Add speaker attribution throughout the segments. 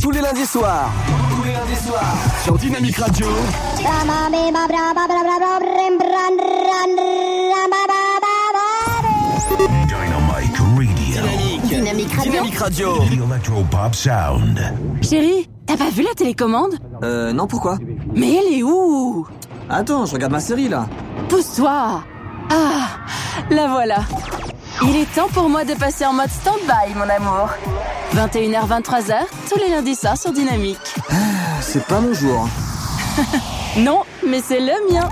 Speaker 1: Tous les lundis soirs. Tous les lundis soirs. Sur Dynamique Radio.
Speaker 2: Dynamic Radio.
Speaker 1: Dynamique. Dynamique Radio.
Speaker 2: The Electropop Sound.
Speaker 3: Chérie, t'as pas vu la télécommande?
Speaker 4: Euh, non, pourquoi?
Speaker 3: Mais elle est où?
Speaker 4: Attends, je regarde ma série là.
Speaker 3: Pousse-toi Ah, la voilà. Il est temps pour moi de passer en mode stand-by, mon amour. 21h, 23h, tous les lundis soirs sur Dynamique.
Speaker 4: C'est pas mon jour.
Speaker 3: Non, mais c'est le mien.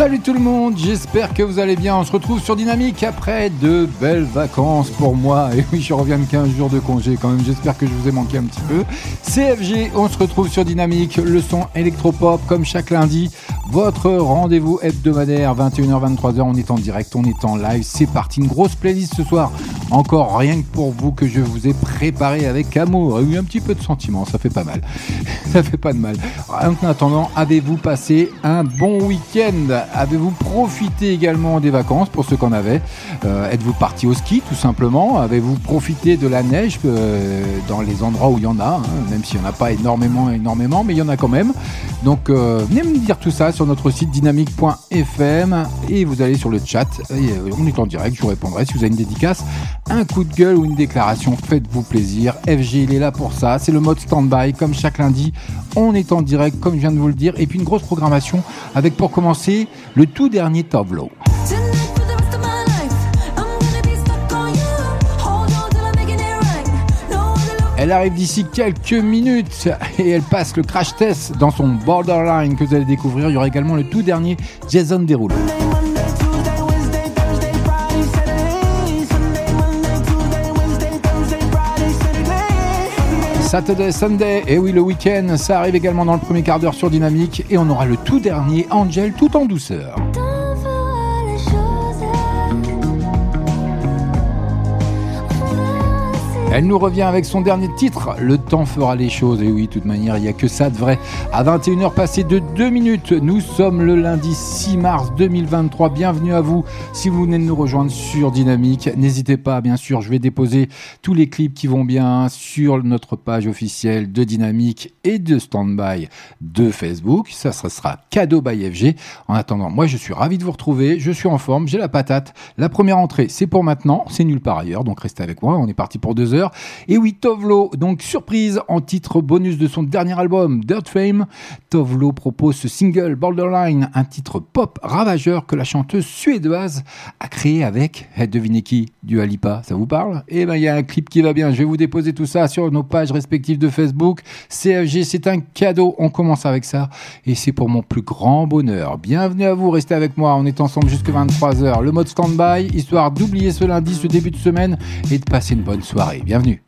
Speaker 5: Salut tout le monde, j'espère que vous allez bien. On se retrouve sur Dynamique après de belles vacances pour moi. Et oui, je reviens de 15 jours de congé quand même. J'espère que je vous ai manqué un petit peu. CFG, on se retrouve sur Dynamique, le son électropop comme chaque lundi. Votre rendez-vous hebdomadaire, 21h, 23h. On est en direct, on est en live. C'est parti, une grosse playlist ce soir. Encore rien que pour vous que je vous ai préparé avec amour. Et un petit peu de sentiment, ça fait pas mal. ça fait pas de mal. En attendant, avez-vous passé un bon week-end? Avez-vous profité également des vacances pour ceux qu'on avait Euh, Êtes-vous parti au ski tout simplement Avez-vous profité de la neige euh, dans les endroits où il y en a, hein, même s'il n'y en a pas énormément, énormément, mais il y en a quand même. Donc euh, venez me dire tout ça sur notre site dynamique.fm et vous allez sur le chat. Euh, on est en direct, je vous répondrai si vous avez une dédicace, un coup de gueule ou une déclaration. Faites-vous plaisir. FG, il est là pour ça. C'est le mode stand-by comme chaque lundi. On est en direct, comme je viens de vous le dire. Et puis une grosse programmation avec pour commencer le tout dernier Tovlo. Elle arrive d'ici quelques minutes et elle passe le crash test dans son borderline que vous allez découvrir. Il y aura également le tout dernier Jason Derulo. Saturday, Sunday, et oui le week-end, ça arrive également dans le premier quart d'heure sur Dynamique et on aura le tout dernier Angel tout en douceur. Elle nous revient avec son dernier titre, Le temps fera les choses. Et oui, de toute manière, il n'y a que ça de vrai. À 21h passé de 2 minutes, nous sommes le lundi 6 mars 2023. Bienvenue à vous si vous venez de nous rejoindre sur Dynamique. N'hésitez pas, bien sûr, je vais déposer tous les clips qui vont bien sur notre page officielle de Dynamique et de Standby de Facebook. Ça, ça sera cadeau by FG. En attendant, moi, je suis ravi de vous retrouver. Je suis en forme, j'ai la patate. La première entrée, c'est pour maintenant. C'est nulle part ailleurs. Donc restez avec moi. On est parti pour deux heures. Et oui, Tovlo, donc surprise en titre bonus de son dernier album, Dirt Fame. Tovlo propose ce single Borderline, un titre pop ravageur que la chanteuse suédoise a créé avec, eh, devinez qui, du Alipa. Ça vous parle? Eh ben, il y a un clip qui va bien. Je vais vous déposer tout ça sur nos pages respectives de Facebook. CFG, c'est un cadeau. On commence avec ça. Et c'est pour mon plus grand bonheur. Bienvenue à vous. Restez avec moi. On est ensemble jusqu'à 23h. Le mode stand-by, histoire d'oublier ce lundi, ce début de semaine et de passer une bonne soirée. Bienvenue.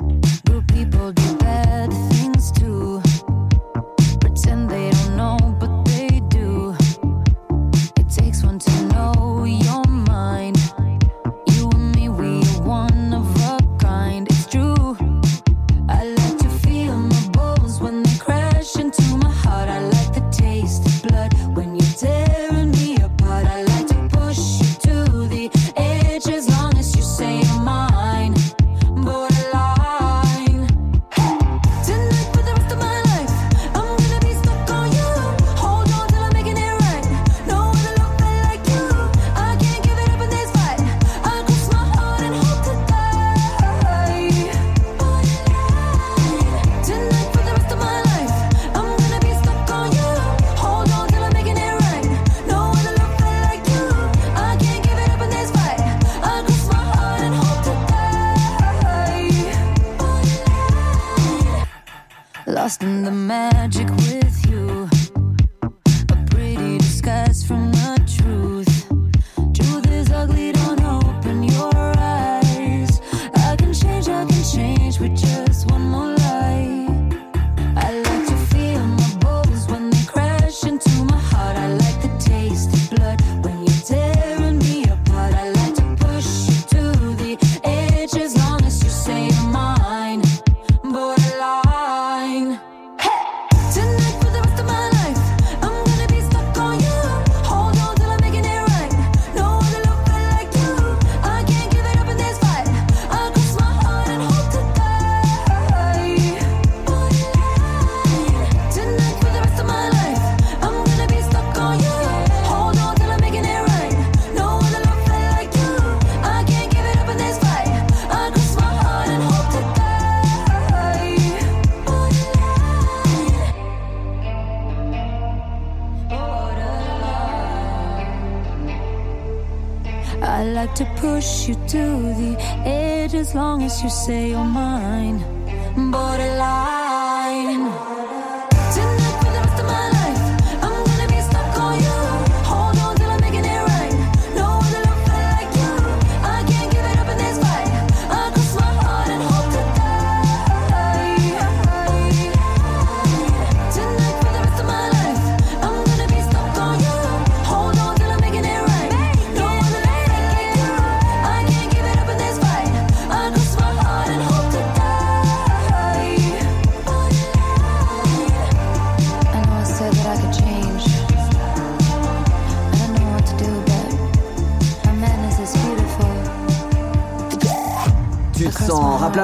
Speaker 6: you say oh, you're mine.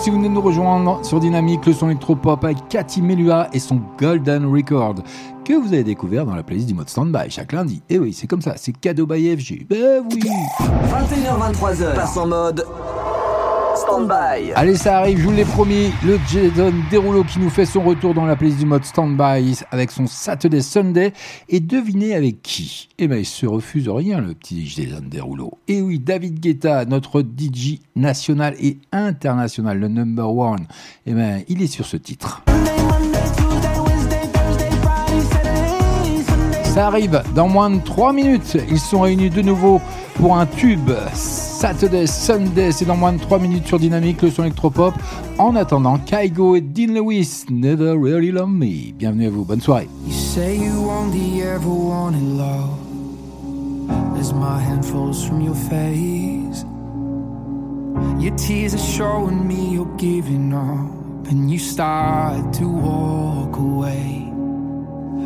Speaker 5: si vous venez de nous rejoindre sur Dynamique, le son électropop avec Cathy Melua et son Golden Record que vous avez découvert dans la playlist du mode standby chaque lundi. Et oui, c'est comme ça, c'est cadeau by FG. Ben eh
Speaker 4: oui 21h23h, passe en mode
Speaker 5: Allez, ça arrive, je vous l'ai promis. Le Jason Derulo qui nous fait son retour dans la playlist du mode Standby avec son Saturday Sunday. Et devinez avec qui? Eh bien, il se refuse rien, le petit Jason Derulo. Et oui, David Guetta, notre DJ national et international, le number one. Eh bien, il est sur ce titre. Ça arrive dans moins de 3 minutes. Ils sont réunis de nouveau pour un tube. Saturday, Sunday, c'est dans moins de 3 minutes sur Dynamique, le son électropop. En attendant, Kaigo et Dean Lewis, Never Really Love Me. Bienvenue à vous, bonne soirée.
Speaker 7: You say you love As my hand falls from your face Your tears are showing me you're giving up And you start to walk away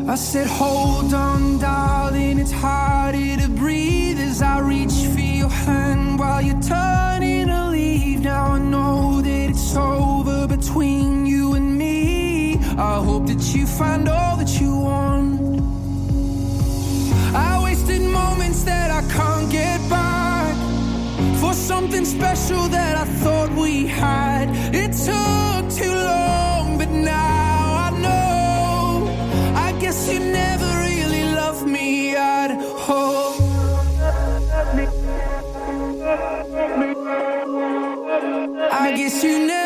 Speaker 7: I said hold on darling it's harder to breathe As I reach for your hand while you're turning to leave Now I know that it's over between you and me. I hope that you find all that you want. I wasted moments that I can't get back for something special that I thought we had. It took too long, guess you never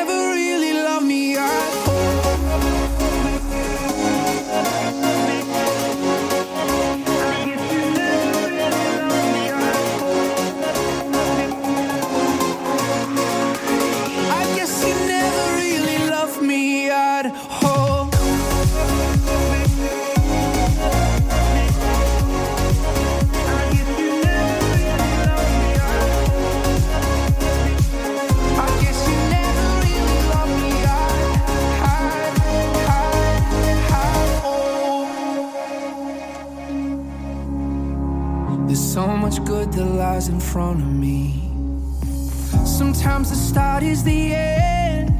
Speaker 7: lies in front of me. Sometimes the start is the end.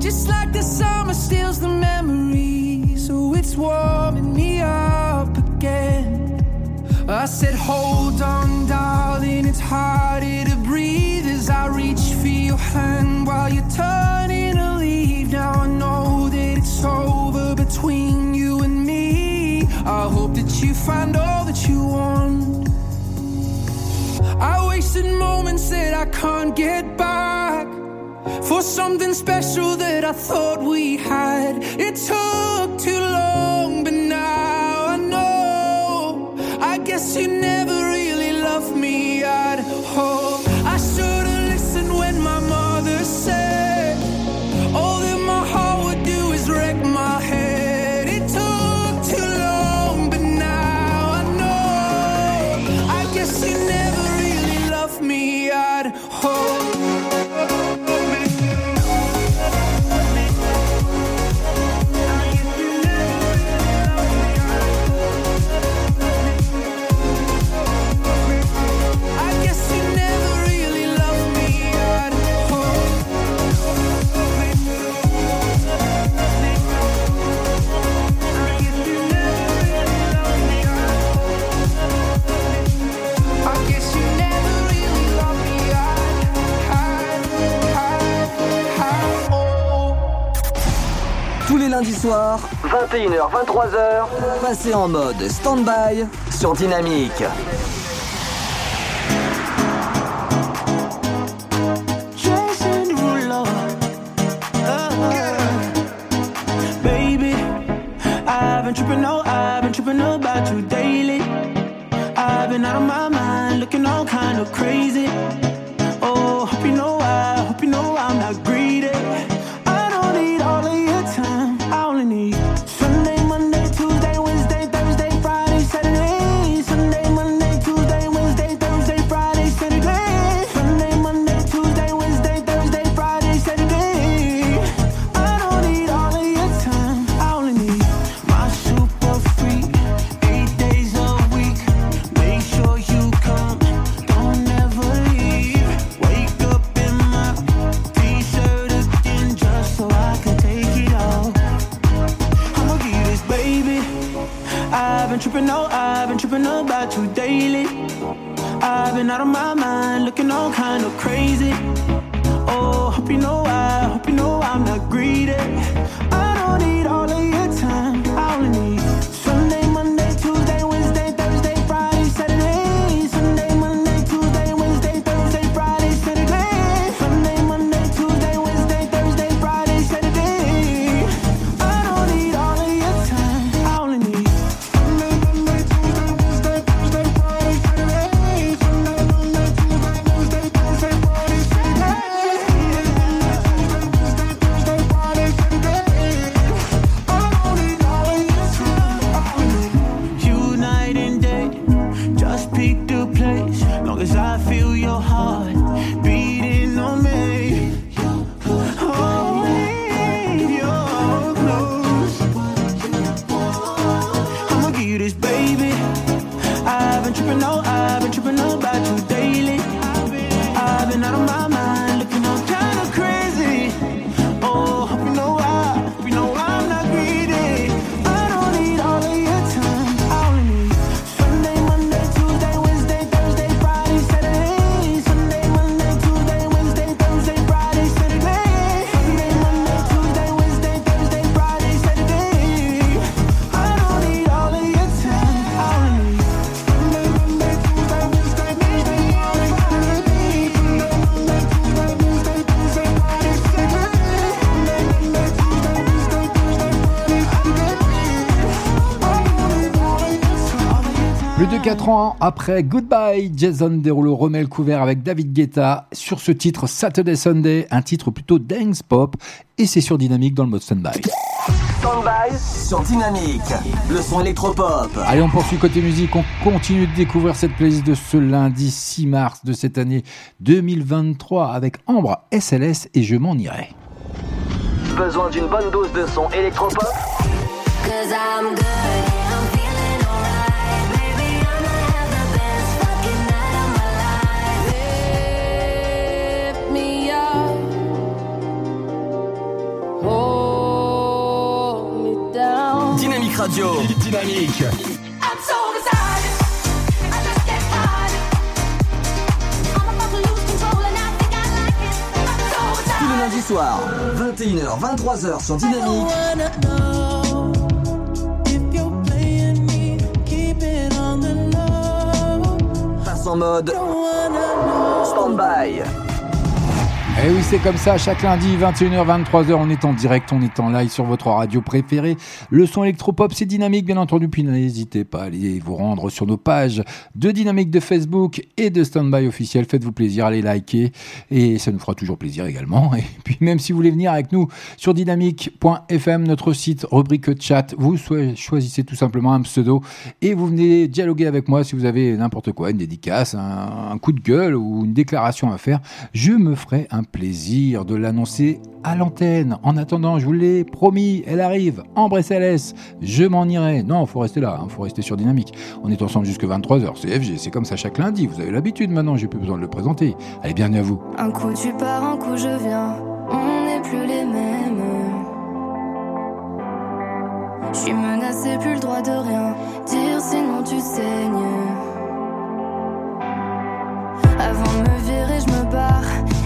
Speaker 7: Just like the summer steals the memory. So it's warming me up again. I said, Hold on, darling, it's harder to breathe as I reach for your hand while you're turning to leave. Now I know that it's over between you and me. I hope that you find all that you want. Can't get back for something special that I thought we had. It took
Speaker 8: Tous les lundis soirs, 21h, 23h, passez en mode stand-by sur Dynamique.
Speaker 5: 24 ans après Goodbye, Jason Derulo remet le couvert avec David Guetta sur ce titre Saturday Sunday, un titre plutôt dance pop, et c'est sur Dynamique dans le mode standby.
Speaker 4: Stand-by sur Dynamique. Le son électropop.
Speaker 5: Allez, on poursuit côté musique, on continue de découvrir cette playlist de ce lundi 6 mars de cette année 2023 avec Ambre SLS et Je m'en irai.
Speaker 4: Besoin d'une bonne dose de son électropop?
Speaker 6: Cause I'm good, I'm so
Speaker 4: Tous les lundis soirs, 21h, 23h sur Dynamique. Passe en mode stand-by.
Speaker 5: Et Eh oui, c'est comme ça, chaque lundi, 21h, 23h, on est en direct, on est en live sur votre radio préférée. Le son électropop, c'est dynamique, bien entendu, puis n'hésitez pas à aller vous rendre sur nos pages de dynamique de Facebook et de Standby officiel. Faites-vous plaisir, allez liker, et ça nous fera toujours plaisir également. Et puis, même si vous voulez venir avec nous sur dynamique.fm, notre site, rubrique chat, vous choisissez tout simplement un pseudo et vous venez dialoguer avec moi si vous avez n'importe quoi, une dédicace, un, un coup de gueule ou une déclaration à faire. Je me ferai un plaisir de l'annoncer à l'antenne. En attendant, je vous l'ai promis, elle arrive. Ambre SLS, je m'en irai. Non, faut rester là, hein, faut rester sur Dynamique. On est ensemble jusque 23h. C'est FG, c'est comme ça chaque lundi. Vous avez l'habitude maintenant, j'ai plus besoin de le présenter. Allez, bienvenue à vous.
Speaker 6: Un coup tu pars, un coup je viens. On n'est plus les mêmes. Je suis menacé, plus le droit de rien dire, sinon tu saignes. Avant de me virer, je me barre.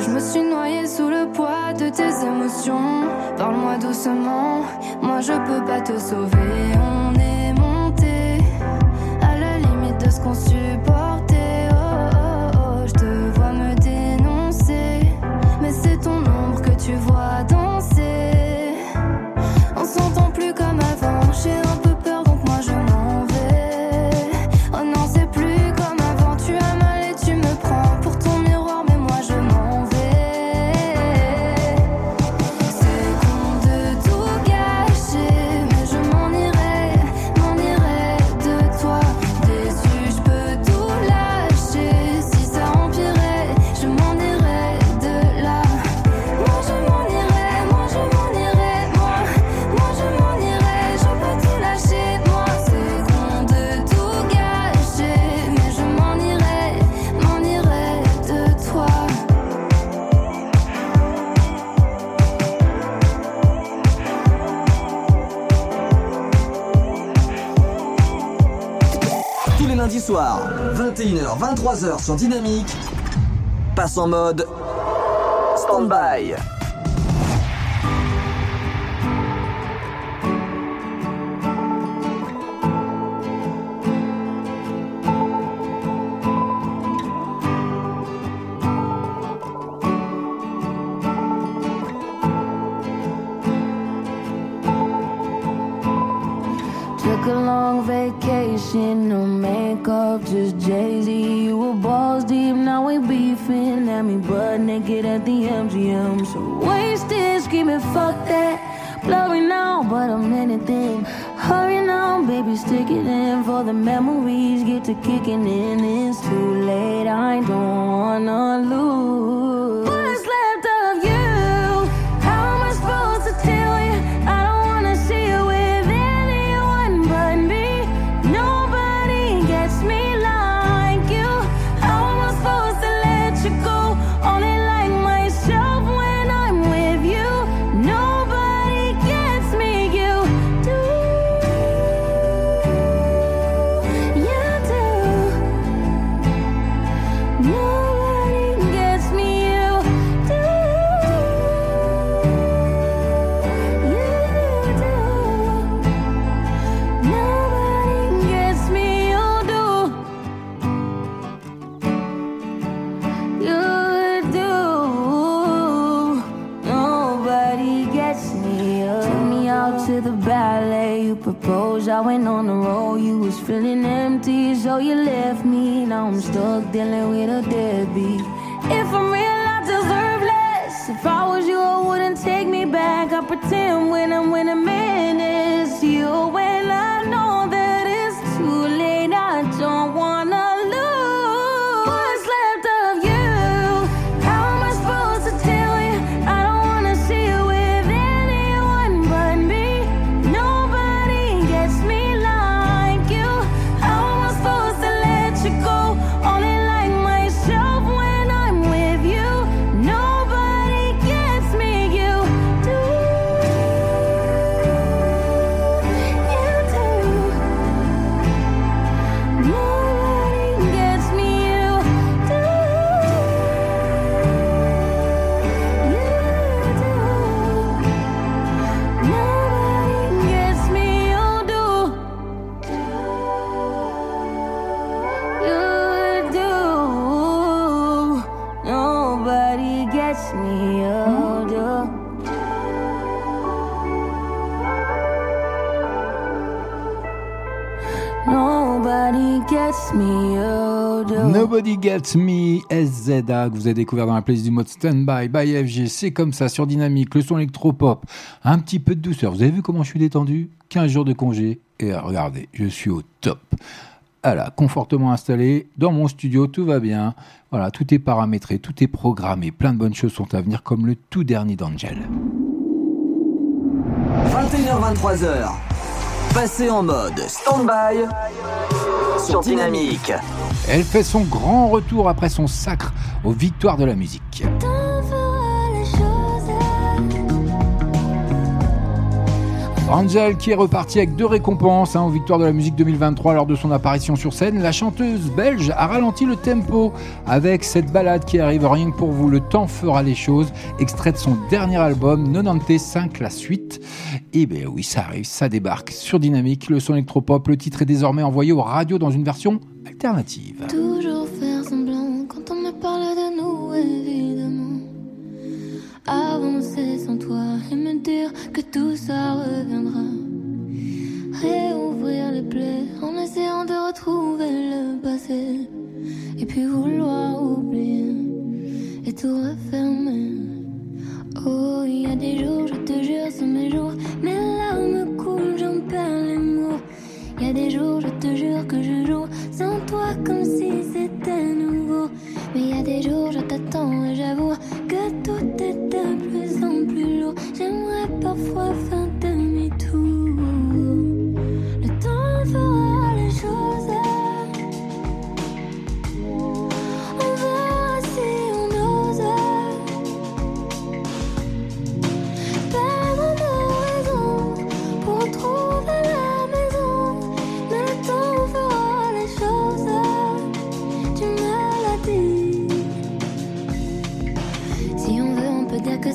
Speaker 6: je me suis noyée sous le poids de tes émotions. Parle-moi doucement, moi je peux pas te sauver. On est monté à la limite de ce qu'on supportait.
Speaker 4: 21h, 23h sur Dynamique. Passe en mode stand-by.
Speaker 6: Pretend when I'm a Nobody Gets Me,
Speaker 5: SZA, que vous avez découvert dans la playlist du mode Standby by FG. C'est comme ça, sur Dynamique, le son électropop, un petit peu de douceur. Vous avez vu comment je suis détendu? 15 jours de congé. Et regardez, je suis au top. Voilà, confortement installé dans mon studio, tout va bien. Voilà, tout est paramétré, tout est programmé. Plein de bonnes choses sont à venir, comme le tout dernier d'Angel.
Speaker 4: 21h23h. Passez en mode stand-by sur Dynamique.
Speaker 5: Elle fait son grand retour après son sacre aux victoires de la musique. Angel qui est reparti avec deux récompenses hein, aux victoires de la musique 2023 lors de son apparition sur scène. La chanteuse belge a ralenti le tempo avec cette balade qui arrive rien que pour vous. Le temps fera les choses, extrait de son dernier album 95 la suite. Et ben oui, ça arrive, ça débarque sur Dynamique. Le son électropop, le titre est désormais envoyé aux radios dans une version alternative.
Speaker 6: Toujours faire semblant quand on me parle de nous, évidemment. Avancer sans toi et me dire que tout ça reviendra. Réouvrir les plaies en essayant de retrouver le passé. Et puis vouloir oublier et tout refermer. Oh, il y a des jours, je te jure, sont mes jours. Mes larmes coulent, j'en perds les y a des jours, je te jure que je joue sans toi comme si c'était nouveau. Mais y a des jours, je t'attends et j'avoue que tout est de plus en plus lourd. J'aimerais parfois faire demi-tour.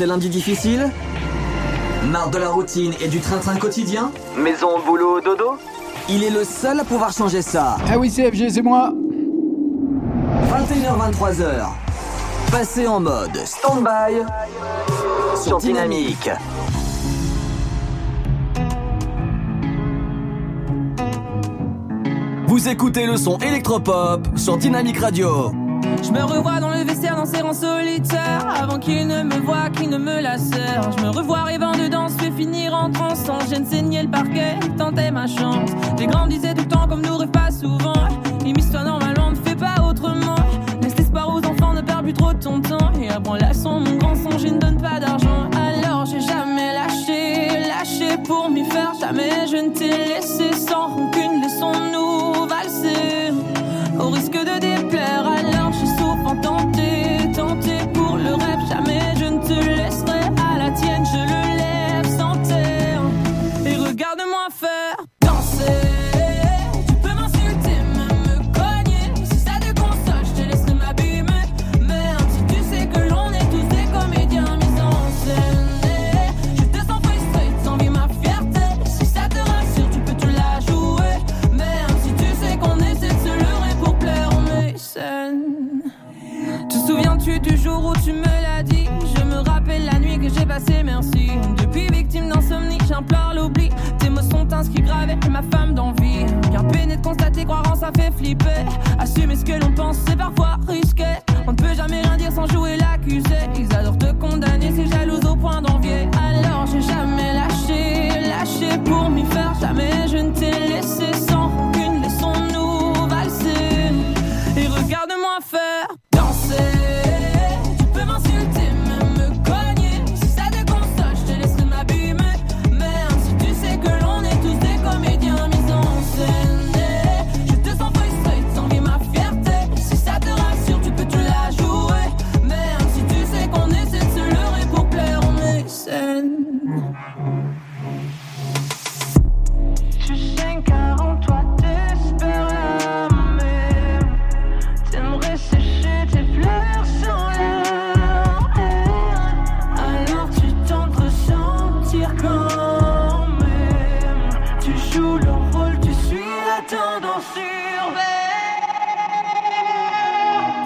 Speaker 4: ces lundis difficiles Marre de la routine et du train-train quotidien Maison, boulot, dodo Il est le seul à pouvoir changer ça.
Speaker 5: Ah oui, CFG, c'est moi
Speaker 4: 21h-23h. Passez en mode stand-by sur Dynamique. Vous écoutez le son électropop sur Dynamique Radio.
Speaker 9: Je me revois dans en solitaire Avant qu'il ne me voie, qu'il ne me la Je me revois rêvant de danse, vais finir en transe Sans gêne saigner le parquet, tenter ma chance. J'ai grandissé tout le temps comme nous rêve pas souvent. Immisce-toi normalement, ne fais pas autrement. Laisse l'espoir aux enfants, ne perds plus trop ton temps. Et apprends la son, mon grand son, je ne donne pas d'argent. Alors j'ai jamais lâché, lâché pour m'y faire. Jamais je ne t'ai laissé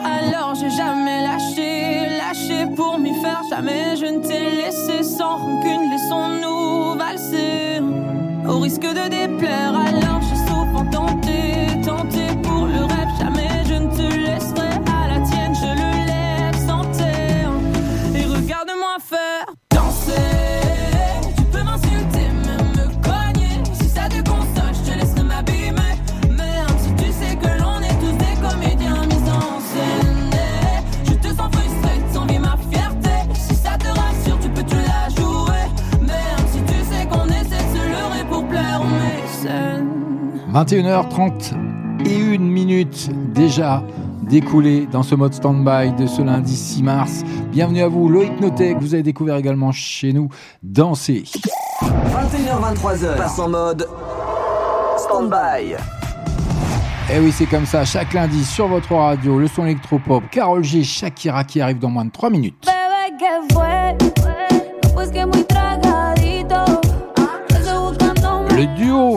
Speaker 9: Alors j'ai jamais lâché, lâché pour m'y faire. Jamais je ne t'ai laissé sans rancune, laissons-nous valser. Au risque de déplaire,
Speaker 5: 21h30 et une minute déjà découlé dans ce mode stand-by de ce lundi 6 mars. Bienvenue à vous, Loïc Notek, vous avez découvert également chez nous Danser.
Speaker 4: 21h-23h. Passe en mode stand-by.
Speaker 5: Et Eh oui, c'est comme ça, chaque lundi sur votre radio, le son électropop, Carole G, Shakira qui arrive dans moins de 3 minutes.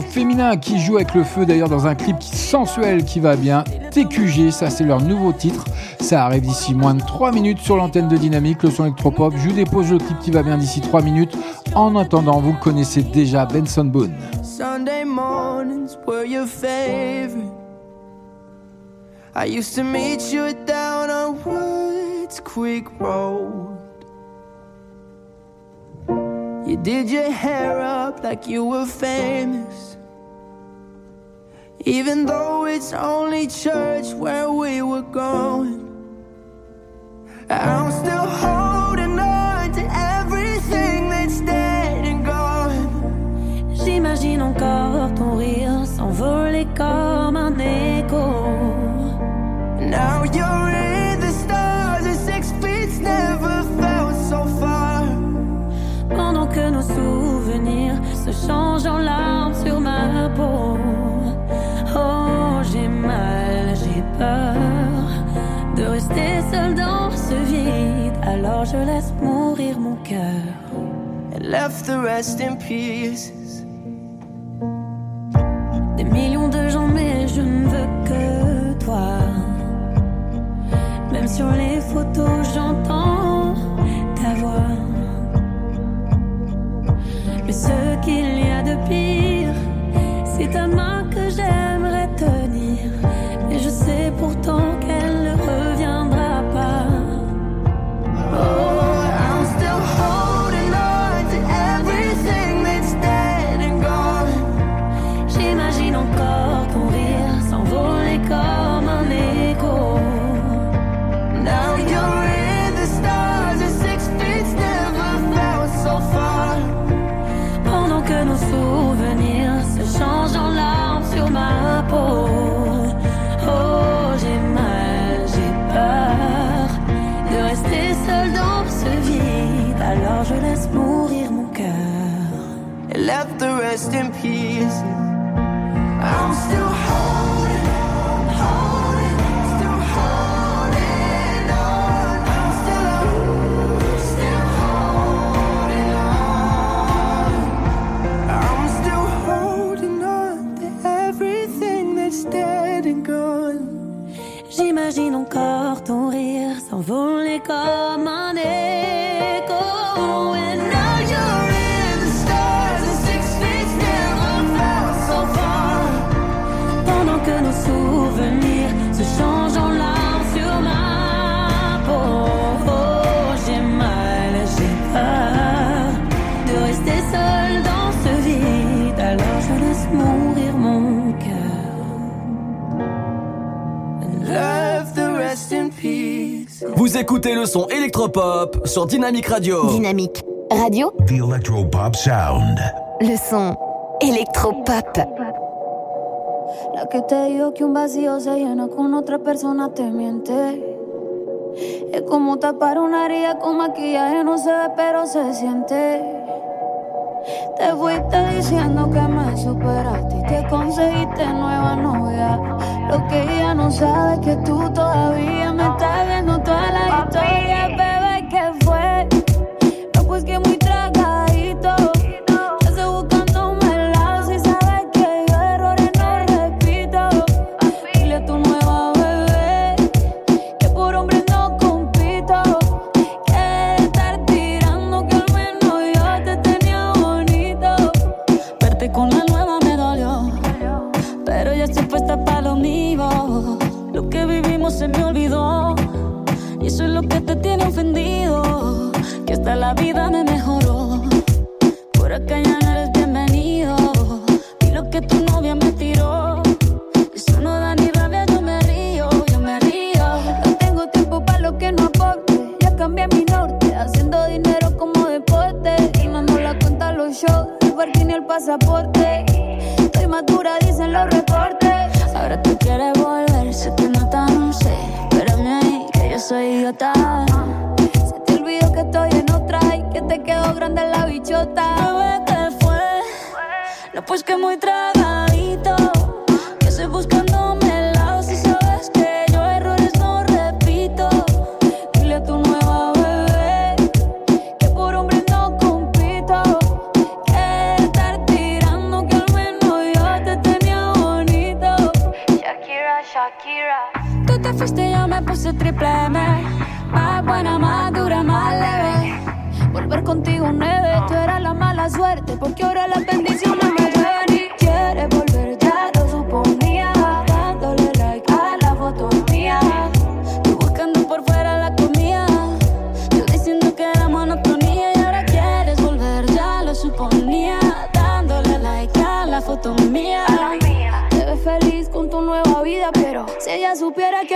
Speaker 5: Féminin qui joue avec le feu d'ailleurs dans un clip sensuel qui va bien, TQG, ça c'est leur nouveau titre. Ça arrive d'ici moins de 3 minutes sur l'antenne de Dynamique, le son électropop. Je vous dépose le clip qui va bien d'ici 3 minutes. En attendant, vous connaissez déjà, Benson Boone.
Speaker 7: Sunday mornings were. I used to meet you down on Creek Road. You did your hair up like you were famous. Even though it's only church where we were going. I'm still holding on to everything that's dead and gone.
Speaker 6: J'imagine encore ton rire s'envoler comme un écho.
Speaker 7: Now you're
Speaker 6: Alors
Speaker 10: je laisse mourir mon cœur.
Speaker 8: and left the rest in pieces.
Speaker 10: Des millions de gens, mais je ne veux que toi. Même sur les photos, j'entends ta voix. Mais ce qu'il y a de pire, c'est ta main que j'aimerais tenir. Et je sais pourtant qu'elle
Speaker 8: Oh, rest in peace. I'm still holding, still holding on. Still, holding on. Still holding on everything that's dead and gone.
Speaker 10: J'imagine encore ton rire s'envoler comme un écho.
Speaker 4: Vous écoutez le son électropop sur Dynamic Radio.
Speaker 11: Dynamique Radio,
Speaker 2: The Electropop Sound.
Speaker 11: le son électropop.
Speaker 12: La que te dijo que un vacío se llena con otra persona te miente. Es como tapar una herida con maquillaje, no se ve, pero se siente. Te fuiste diciendo que me superaste y que conseguiste nueva novia. Lo que ella no sabe es que tú todavía me estás historia, bebé, ¿qué fue? No, pues que muy pasaporte. Estoy madura, dicen los reportes. Ahora tú quieres volver, se te nota, no sé. Espérame ahí, que yo soy idiota. Se te olvidó que estoy en otra y que te quedó grande la bichota. ¿qué fue? No, pues que muy tragadito.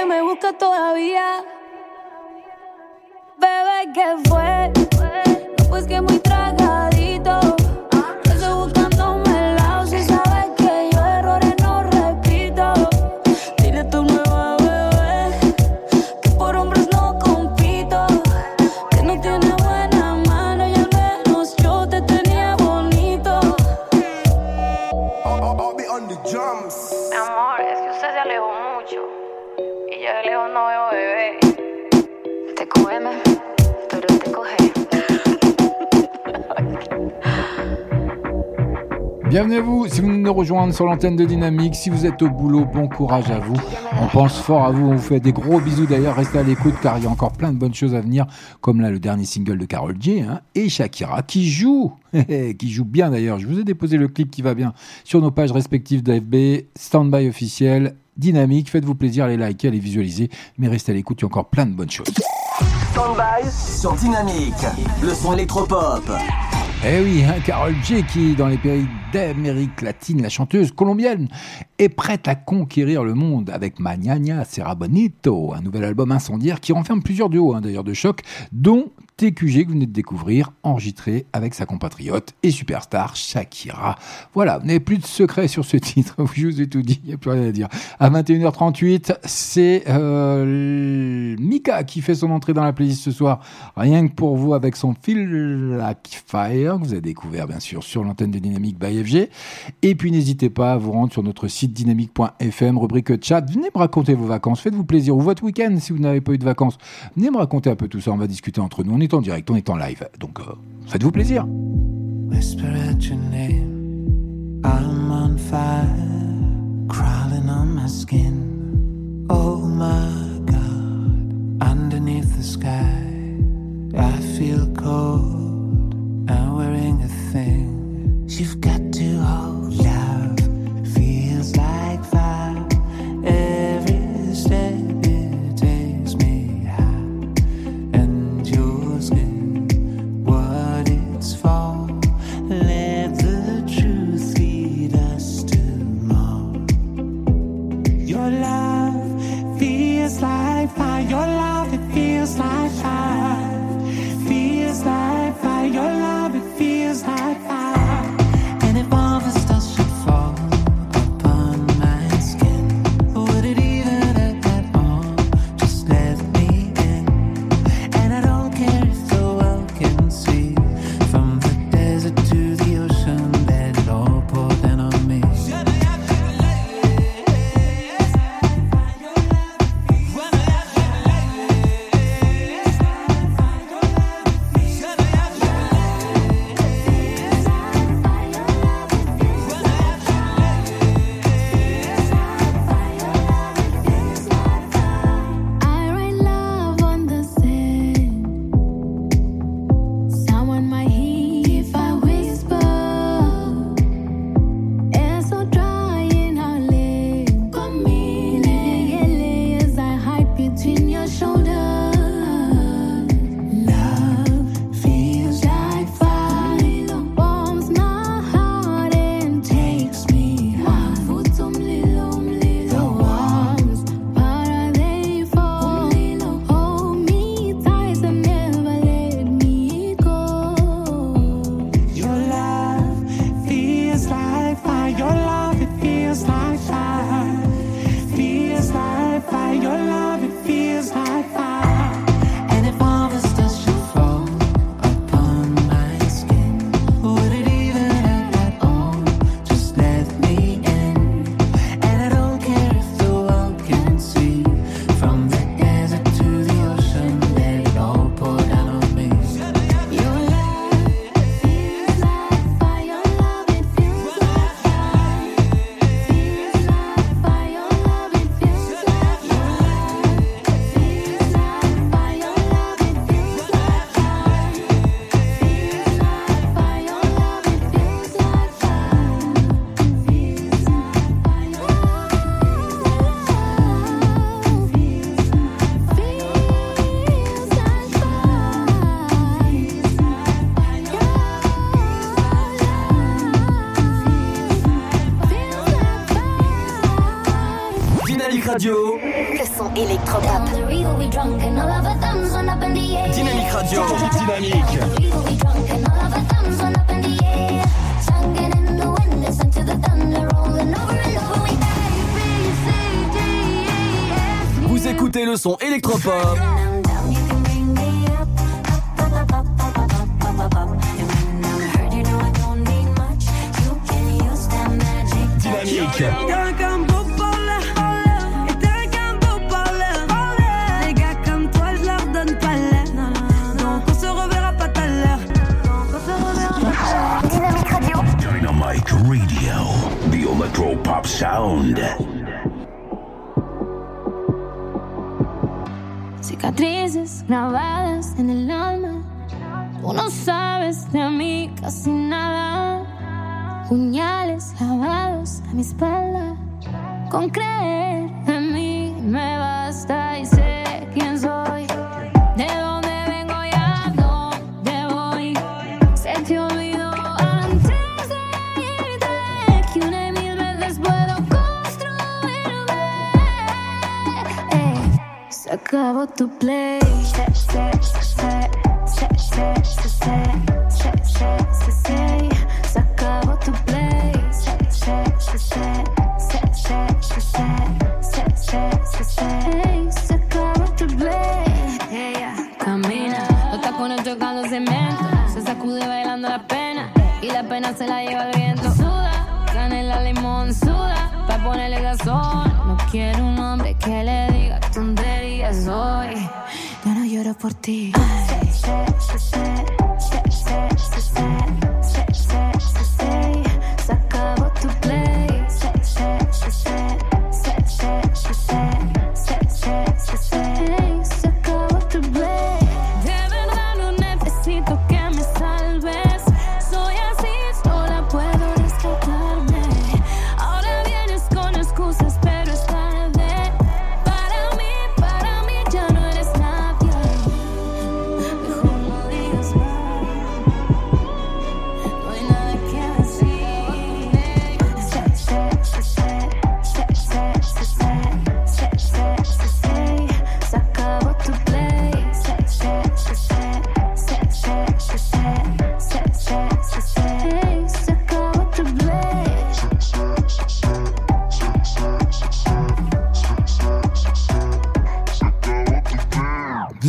Speaker 12: Que me busca todavía. Bebé, ¿qué fue?
Speaker 5: Bienvenue à vous, si vous nous rejoignez sur l'antenne de Dynamique, si vous êtes au boulot, bon courage à vous. On pense fort à vous, on vous fait des gros bisous d'ailleurs, restez à l'écoute car il y a encore plein de bonnes choses à venir, comme là le dernier single de Carol J hein, et Shakira qui joue, qui joue bien d'ailleurs. Je vous ai déposé le clip qui va bien sur nos pages respectives d'AFB, Standby officiel, Dynamique, faites-vous plaisir, allez liker, allez visualiser, mais restez à l'écoute, il y a encore plein de bonnes choses.
Speaker 4: Standby sur Dynamique, le son électropop.
Speaker 5: Eh oui, hein, Carol J qui, dans les pays d'Amérique latine, la chanteuse colombienne, est prête à conquérir le monde avec Mañana Serra Bonito, un nouvel album incendiaire qui renferme plusieurs duos hein, d'ailleurs de choc, dont TQG que vous venez de découvrir, enregistré avec sa compatriote et superstar Shakira. Voilà, vous n'avez plus de secret sur ce titre, je vous ai tout dit, il n'y a plus rien à dire. À 21h38, c'est euh, Mika qui fait son entrée dans la playlist ce soir, rien que pour vous avec son Feel Like Fire, que vous avez découvert bien sûr sur l'antenne de Dynamique by FG. Et puis n'hésitez pas à vous rendre sur notre site dynamique.fm, rubrique chat, venez me raconter vos vacances, faites-vous plaisir, ou votre week-end si vous n'avez pas eu de vacances, venez me raconter un peu tout ça, on va discuter entre nous, est en direct, on est en live, donc euh, faites-vous plaisir.
Speaker 7: Whisper at your name. I'm on fire, crawling on my skin. Oh my God, underneath the sky, I feel cold. I'm wearing a thing. You've got to hold love. Feels like fire. Feels like fire. Your love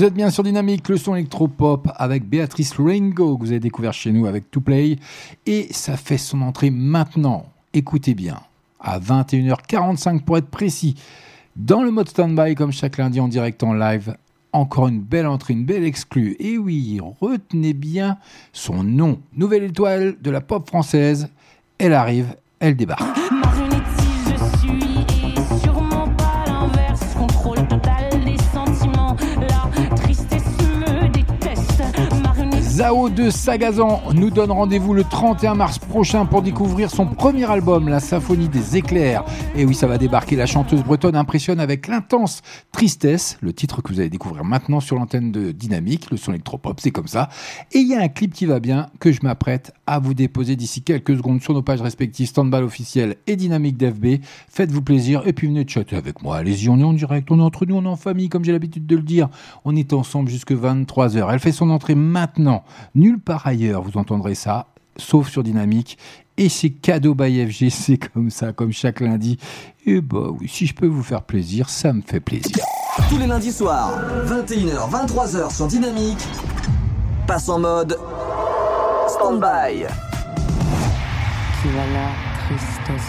Speaker 4: Vous
Speaker 5: êtes bien sur Dynamique, le son électropop avec Béatrice Ringo que vous avez découvert chez nous avec To Play. Et ça fait son entrée maintenant. Écoutez bien, à 21h45 pour être précis, dans le mode standby comme chaque lundi en direct en live. Encore une belle entrée, une belle exclue. Et oui, retenez bien son nom. Nouvelle étoile de la pop française. Elle arrive, elle débarque. Zao de Sagazan nous donne rendez-vous le 31 mars prochain pour découvrir son premier album, La Symphonie des éclairs. Et oui, ça va débarquer. La chanteuse bretonne impressionne avec l'intense tristesse, le titre que vous allez découvrir maintenant sur l'antenne de Dynamique, le son électropop, c'est comme ça. Et il y a un clip qui va bien que je m'apprête à vous déposer d'ici quelques secondes sur nos pages respectives Standball officiel et Dynamique d'FB. Faites-vous plaisir et puis venez chatter avec moi. Allez-y, on est en direct, on est entre nous, on est en famille, comme j'ai l'habitude de le dire. On est ensemble jusque 23h. Elle fait son entrée maintenant. Nulle part ailleurs, vous entendrez ça, sauf sur Dynamique. Et c'est cadeau by FG, c'est comme ça, comme chaque lundi. Et bah oui, si je peux vous faire plaisir, ça me fait plaisir.
Speaker 4: Tous les lundis soirs, 21h, 23h sur Dynamique, passe en mode stand-by.
Speaker 13: Qui va la tristesse,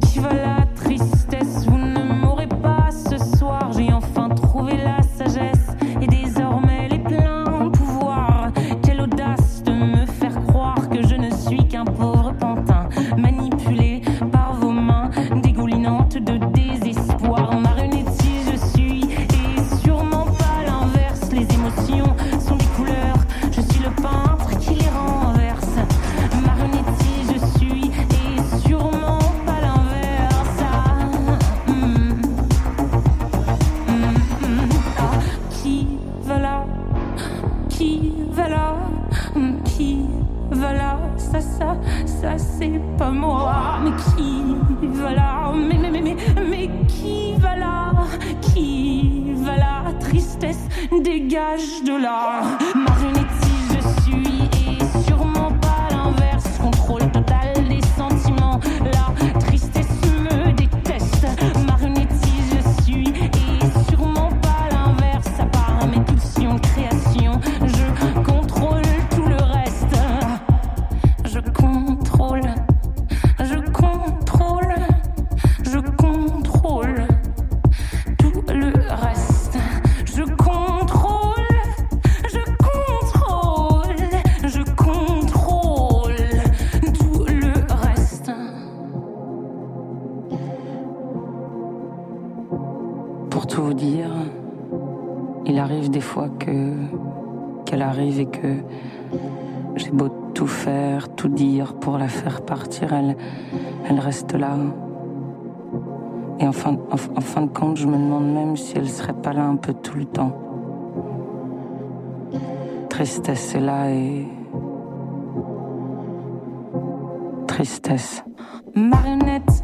Speaker 14: Qui va la tristesse, vous ne m'aurez pas ce moi. Mais qui va là mais, mais, mais, mais, mais qui va là Qui va là Tristesse, dégage de là. un peu tout le temps. Tristesse est là et. Tristesse. Marionnette.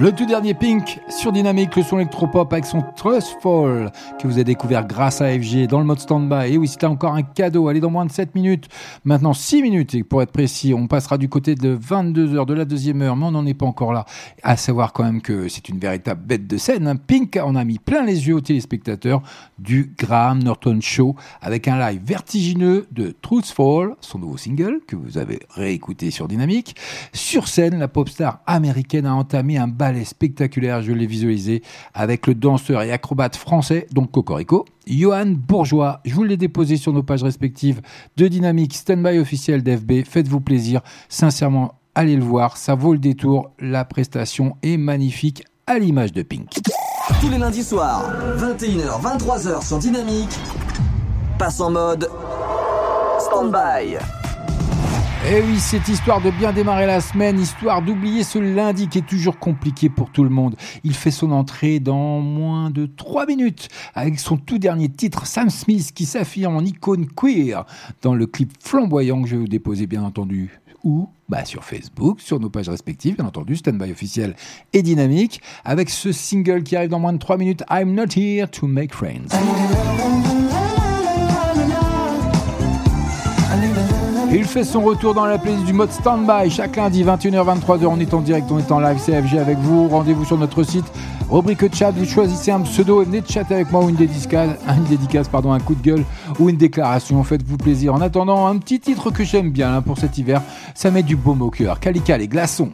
Speaker 5: Le tout dernier Pink sur Dynamique, le son électropop avec son Trustful que vous avez découvert grâce à FG dans le mode standby. Et oui, c'était encore un cadeau. Allez, dans moins de 7 minutes, maintenant 6 minutes, et pour être précis, on passera du côté de 22h de la deuxième heure, mais on n'en est pas encore là. À savoir quand même que c'est une véritable bête de scène. hein. Pink en a mis plein les yeux aux téléspectateurs du Graham Norton Show avec un live vertigineux de Truthful, son nouveau single que vous avez réécouté sur Dynamique. Sur scène, la pop star américaine a entamé un ballet spectaculaire, je l'ai visualisé, avec le danseur et acrobate français, donc Cocorico, Johan Bourgeois. Je vous l'ai déposé sur nos pages respectives de Dynamique, Standby officiel d'FB. Faites-vous plaisir, sincèrement, allez le voir, ça vaut le détour. La prestation est magnifique à l'image de Pink.
Speaker 4: Tous les lundis soirs, 21h, 23h sur Dynamique, passe en mode stand-by.
Speaker 5: Et oui, cette histoire de bien démarrer la semaine, histoire d'oublier ce lundi qui est toujours compliqué pour tout le monde. Il fait son entrée dans moins de 3 minutes avec son tout dernier titre, Sam Smith, qui s'affirme en icône queer dans le clip flamboyant que je vais vous déposer bien entendu. Où bah, sur Facebook, sur nos pages respectives, bien entendu, Standby officiel et dynamique, avec ce single qui arrive dans moins de 3 minutes, I'm not here to make friends. Il fait son retour dans la playlist du mode standby chaque lundi 21h-23h. On est en direct, on est en live CFG avec vous. Rendez-vous sur notre site, rubrique chat. Vous choisissez un pseudo et venez de chatter avec moi ou une dédicace, une dédicace, pardon, un coup de gueule ou une déclaration. Faites-vous plaisir. En attendant, un petit titre que j'aime bien hein, pour cet hiver, ça met du baume au cœur. Calica les glaçons.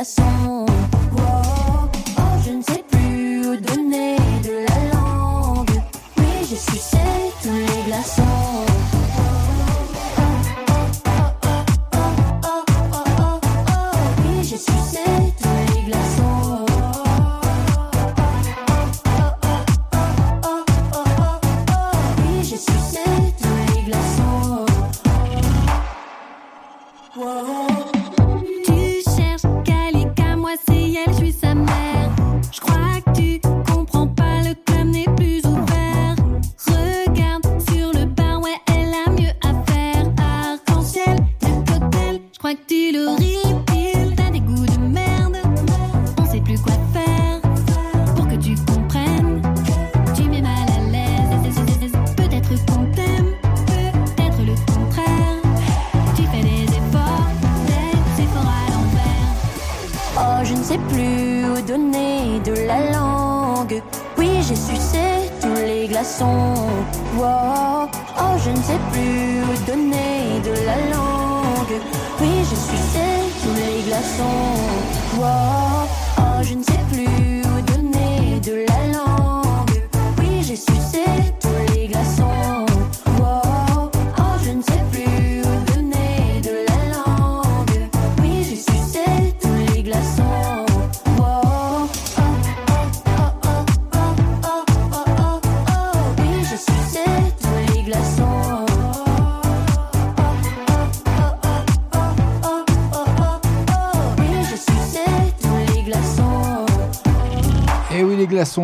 Speaker 15: Oh, oh, je ne sais plus où donner de la langue. Oui, j'ai sucé tous les glaçons. Oui,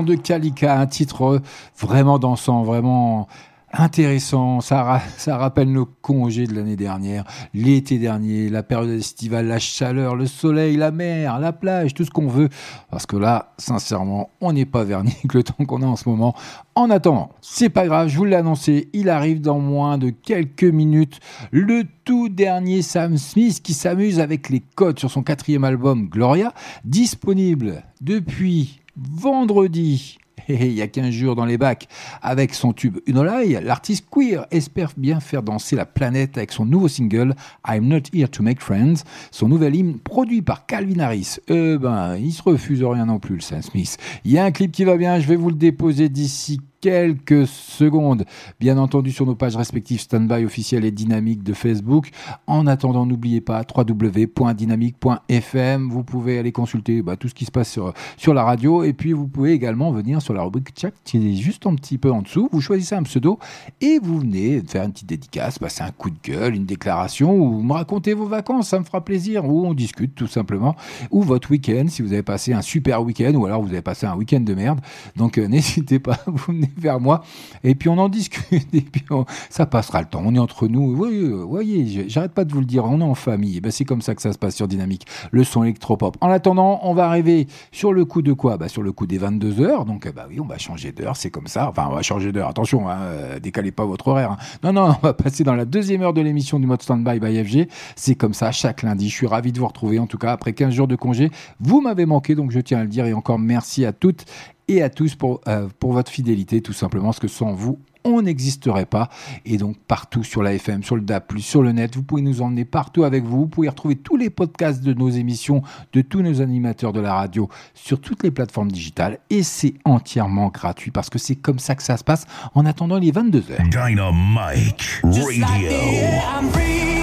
Speaker 15: de
Speaker 5: Kalika, un titre euh, vraiment dansant, vraiment intéressant. Ça, ça rappelle nos congés de l'année dernière, l'été dernier, la période estivale, la chaleur, le soleil, la mer, la plage, tout ce qu'on veut. Parce que là, sincèrement, on n'est pas verni que le temps qu'on a en ce moment. En attendant, c'est pas grave, je vous l'ai annoncé, il arrive dans moins de quelques minutes le tout dernier Sam Smith qui s'amuse avec les codes sur son quatrième album Gloria, disponible depuis vendredi il y a 15 jours dans les bacs avec son tube Unolai, l'artiste queer espère bien faire danser la planète avec son nouveau single I'm Not Here to Make Friends, son nouvel hymne produit par Calvin Harris. Euh ben, il se refuse rien non plus le Sam Smith. Il y a un clip qui va bien, je vais vous le déposer d'ici quelques secondes, bien entendu sur nos pages respectives Standby officiel et Dynamique de Facebook. En attendant, n'oubliez pas www.dynamique.fm. Vous pouvez aller consulter bah, tout ce qui se passe sur, sur la radio et puis vous pouvez également venir sur la rubrique chat qui est juste un petit peu en dessous. Vous choisissez un pseudo et vous venez faire une petite dédicace, passer un coup de gueule, une déclaration ou me raconter vos vacances, ça me fera plaisir. Ou on discute tout simplement. Ou votre week-end si vous avez passé un super week-end ou alors vous avez passé un week-end de merde. Donc euh, n'hésitez pas, vous venez vers moi et puis on en discute et puis ça passera le temps. On est entre nous. Euh, voyez, j'arrête pas de vous le dire, on est en famille. Ben, c'est comme ça que ça se passe sur Dynamique, le son électropop. En attendant, on va arriver sur le coup de quoi? Bah, Sur le coup des 22 heures. Donc, bah oui, on va changer d'heure, c'est comme ça. Enfin, on va changer d'heure. Attention, hein, euh, décalez pas votre horaire. hein. Non, non, on va passer dans la deuxième heure de l'émission du mode Standby by FG. C'est comme ça chaque lundi. Je suis ravi de vous retrouver. En tout cas, après 15 jours de congé, vous m'avez manqué, donc je tiens à le dire. Et encore merci à toutes et à tous pour, euh, pour votre fidélité, tout simplement, parce que sans vous, on n'existerait pas. Et donc, partout sur la FM, sur le DAP, sur le net, vous pouvez nous emmener partout avec vous. Vous pouvez retrouver tous les podcasts de nos émissions, de tous nos animateurs de la radio, sur toutes les plateformes digitales. Et c'est entièrement gratuit, parce que c'est comme ça que ça se passe en attendant les 22 heures.
Speaker 2: Dynamite Radio.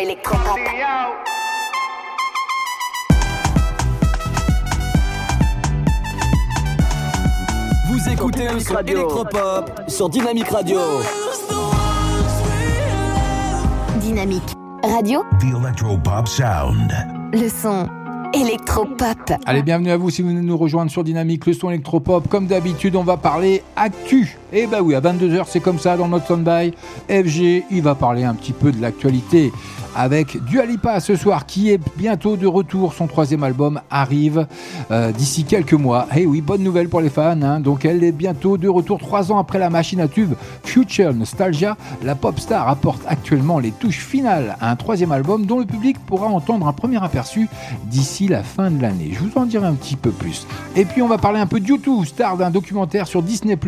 Speaker 11: Électropop.
Speaker 4: Vous écoutez le son électropop sur Dynamique Radio.
Speaker 11: Dynamique. Radio,
Speaker 2: The Electropop Sound.
Speaker 11: le son électropop.
Speaker 5: Allez, bienvenue à vous si vous venez nous rejoindre sur Dynamique, le son électropop. Comme d'habitude, on va parler actu. Et bah oui, à 22h, c'est comme ça dans notre standby. FG, il va parler un petit peu de l'actualité avec Dua Lipa ce soir qui est bientôt de retour. Son troisième album arrive euh, d'ici quelques mois. Et oui, bonne nouvelle pour les fans. hein. Donc elle est bientôt de retour trois ans après la machine à tube Future Nostalgia. La pop star apporte actuellement les touches finales à un troisième album dont le public pourra entendre un premier aperçu d'ici la fin de l'année. Je vous en dirai un petit peu plus. Et puis on va parler un peu de YouTube, star d'un documentaire sur Disney+.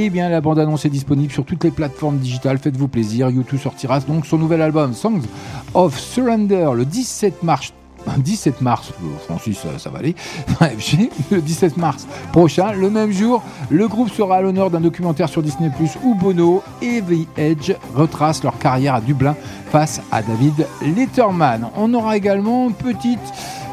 Speaker 5: Et bien la bande-annonce est disponible sur toutes les plateformes digitales. Faites-vous plaisir. YouTube sortira donc son nouvel album Songs of Surrender le 17 mars 17 mars, euh, Francis, ça, ça va aller. Le 17 mars prochain, le même jour, le groupe sera à l'honneur d'un documentaire sur Disney où Bono et The Edge retracent leur carrière à Dublin face à David Letterman. On aura également une petite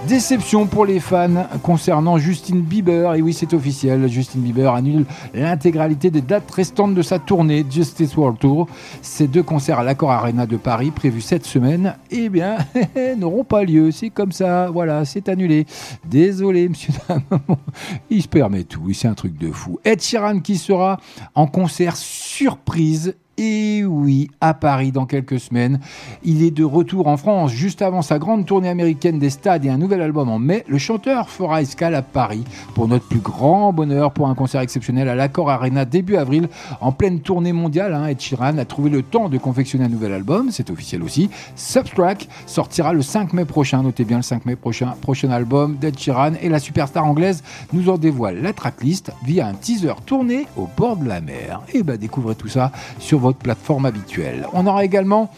Speaker 5: Déception pour les fans concernant Justin Bieber. Et oui, c'est officiel, Justin Bieber annule l'intégralité des dates restantes de sa tournée Justice World Tour. Ces deux concerts à l'Accor Arena de Paris prévus cette semaine, eh bien, n'auront pas lieu. C'est comme ça, voilà, c'est annulé. Désolé, monsieur. Il se permet tout, c'est un truc de fou. Ed Sheeran qui sera en concert surprise et oui, à Paris dans quelques semaines. Il est de retour en France juste avant sa grande tournée américaine des stades et un nouvel album en mai. Le chanteur fera escale à Paris pour notre plus grand bonheur pour un concert exceptionnel à l'Accor Arena début avril en pleine tournée mondiale. Hein, Ed Sheeran a trouvé le temps de confectionner un nouvel album, c'est officiel aussi. Subtrack sortira le 5 mai prochain. Notez bien le 5 mai prochain, prochain album d'Ed Sheeran et la superstar anglaise nous en dévoile la tracklist via un teaser tourné au bord de la mer. Et bah découvrez tout ça sur votre plateforme habituelle. On aura également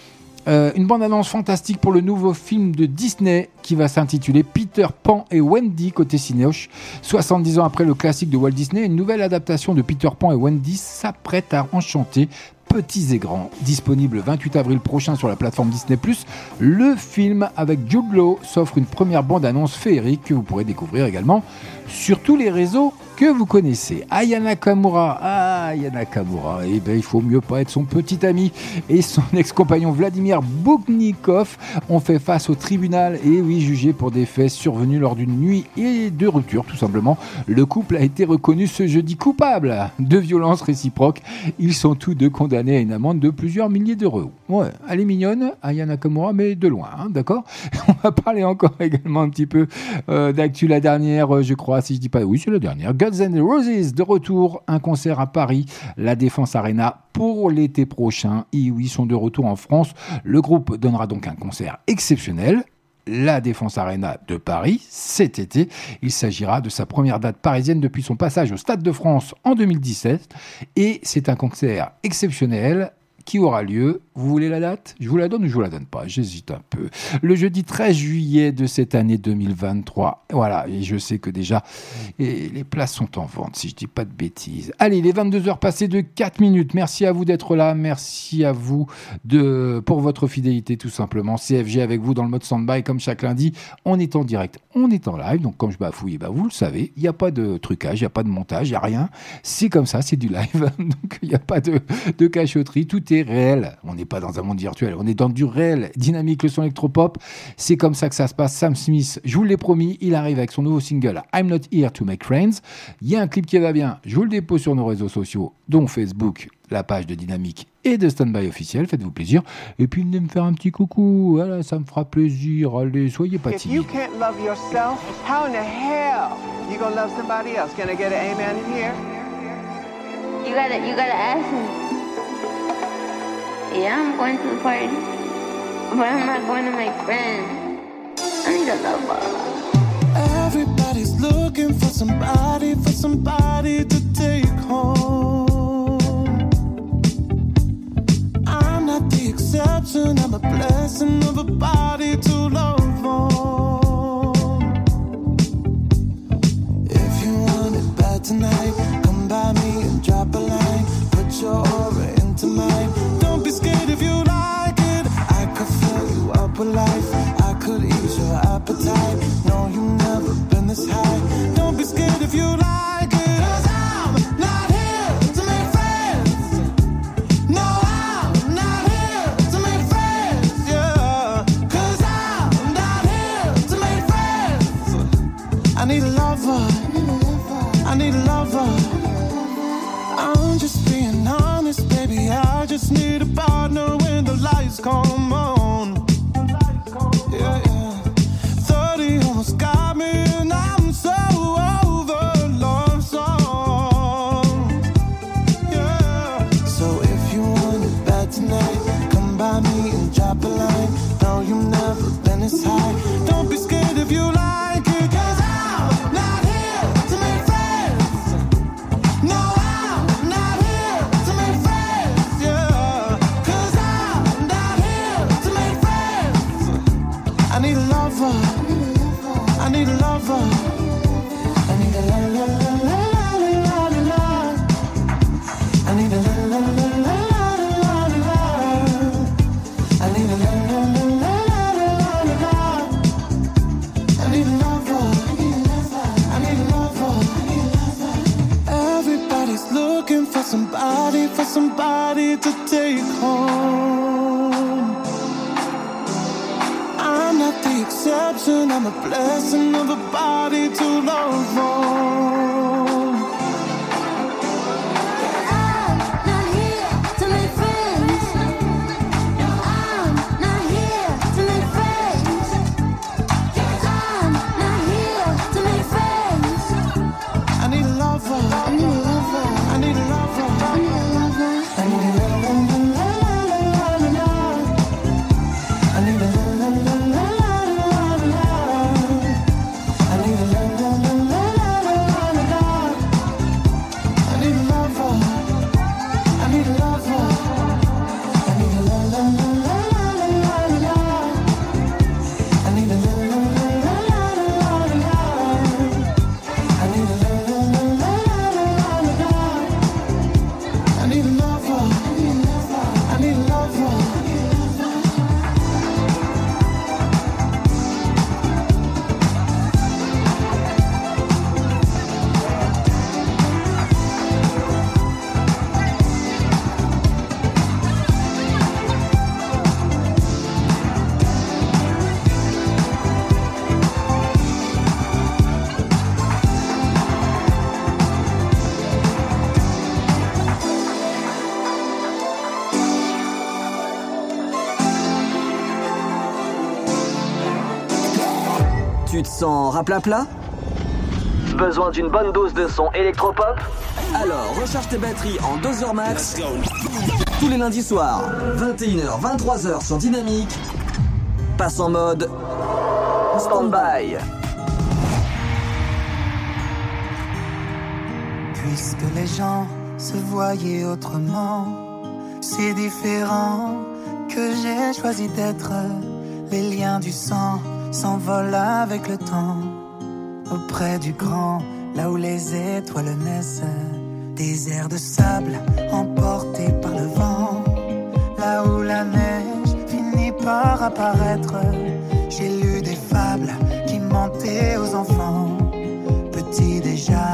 Speaker 5: euh, une bande-annonce fantastique pour le nouveau film de Disney qui va s'intituler Peter Pan et Wendy côté Cinéoche. 70 ans après le classique de Walt Disney, une nouvelle adaptation de Peter Pan et Wendy s'apprête à enchanter petits et grands. Disponible le 28 avril prochain sur la plateforme Disney+, le film avec Jude Law s'offre une première bande-annonce féerique que vous pourrez découvrir également sur tous les réseaux que vous connaissez. Aya Nakamura, ah, Aya Nakamura, eh ben, il faut mieux pas être son petit ami et son ex-compagnon Vladimir Bouknikov ont fait face au tribunal et oui, jugé pour des faits survenus lors d'une nuit et de rupture, tout simplement. Le couple a été reconnu ce jeudi coupable de violences réciproques. Ils sont tous deux condamnés à une amende de plusieurs milliers d'euros. Ouais, elle est mignonne, Aya Nakamura, mais de loin, hein, d'accord? On va parler encore également un petit peu euh, d'actu la dernière, euh, je crois, si je dis pas, oui, c'est la dernière. Guns Roses de retour, un concert à Paris, la Défense Arena pour l'été prochain. Et ils sont de retour en France. Le groupe donnera donc un concert exceptionnel. La Défense Arena de Paris cet été. Il s'agira de sa première date parisienne depuis son passage au Stade de France en 2017. Et c'est un concert exceptionnel qui aura lieu. Vous voulez la date? Je vous la donne ou je vous la donne pas? J'hésite un peu. Le jeudi 13 juillet de cette année 2023. Voilà, et je sais que déjà les places sont en vente, si je dis pas de bêtises. Allez, les 22h passées de 4 minutes. Merci à vous d'être là. Merci à vous pour votre fidélité, tout simplement. CFG avec vous dans le mode standby, comme chaque lundi. On est en direct, on est en live. Donc, comme je bafouille, eh ben, vous le savez, il n'y a pas de trucage, il n'y a pas de montage, il n'y a rien. C'est comme ça, c'est du live. Donc, il n'y a pas de, de cachotterie. Tout est réel. On n'est pas dans un monde virtuel, on est dans du réel, dynamique, le son électropop. C'est comme ça que ça se passe. Sam Smith, je vous l'ai promis, il arrive avec son nouveau single I'm Not Here to Make Friends. Il y a un clip qui va bien, je vous le dépose sur nos réseaux sociaux, dont Facebook, la page de Dynamique et de Standby officiel. Faites-vous plaisir. Et puis, venez me faire un petit coucou. Voilà, ça me fera plaisir. Allez, soyez pas
Speaker 16: If you
Speaker 5: timides.
Speaker 16: can't love yourself, how in the hell you gonna love somebody else? Can I get an amen in here?
Speaker 17: You gotta, you gotta ask me. Yeah, I'm going to the party, but I'm not going to make friends. I need a lover.
Speaker 18: Everybody's looking for somebody, for somebody to take home. I'm not the exception, I'm a blessing of a body to love call to take home. I'm not the exception, I'm a blessing of a body
Speaker 4: Sens raplapla Besoin d'une bonne dose de son électropop Alors recharge tes batteries en 2 heures max. Tous les lundis soirs, 21h, 23h sur Dynamique. Passe en mode stand-by.
Speaker 19: Puisque les gens se voyaient autrement, c'est différent que j'ai choisi d'être. Les liens du sang s'envolent avec le temps. Auprès du grand, là où les étoiles naissent, des airs de sable emportés par le vent. Là où la neige finit par apparaître, j'ai lu des fables qui mentaient aux enfants. Petit déjà,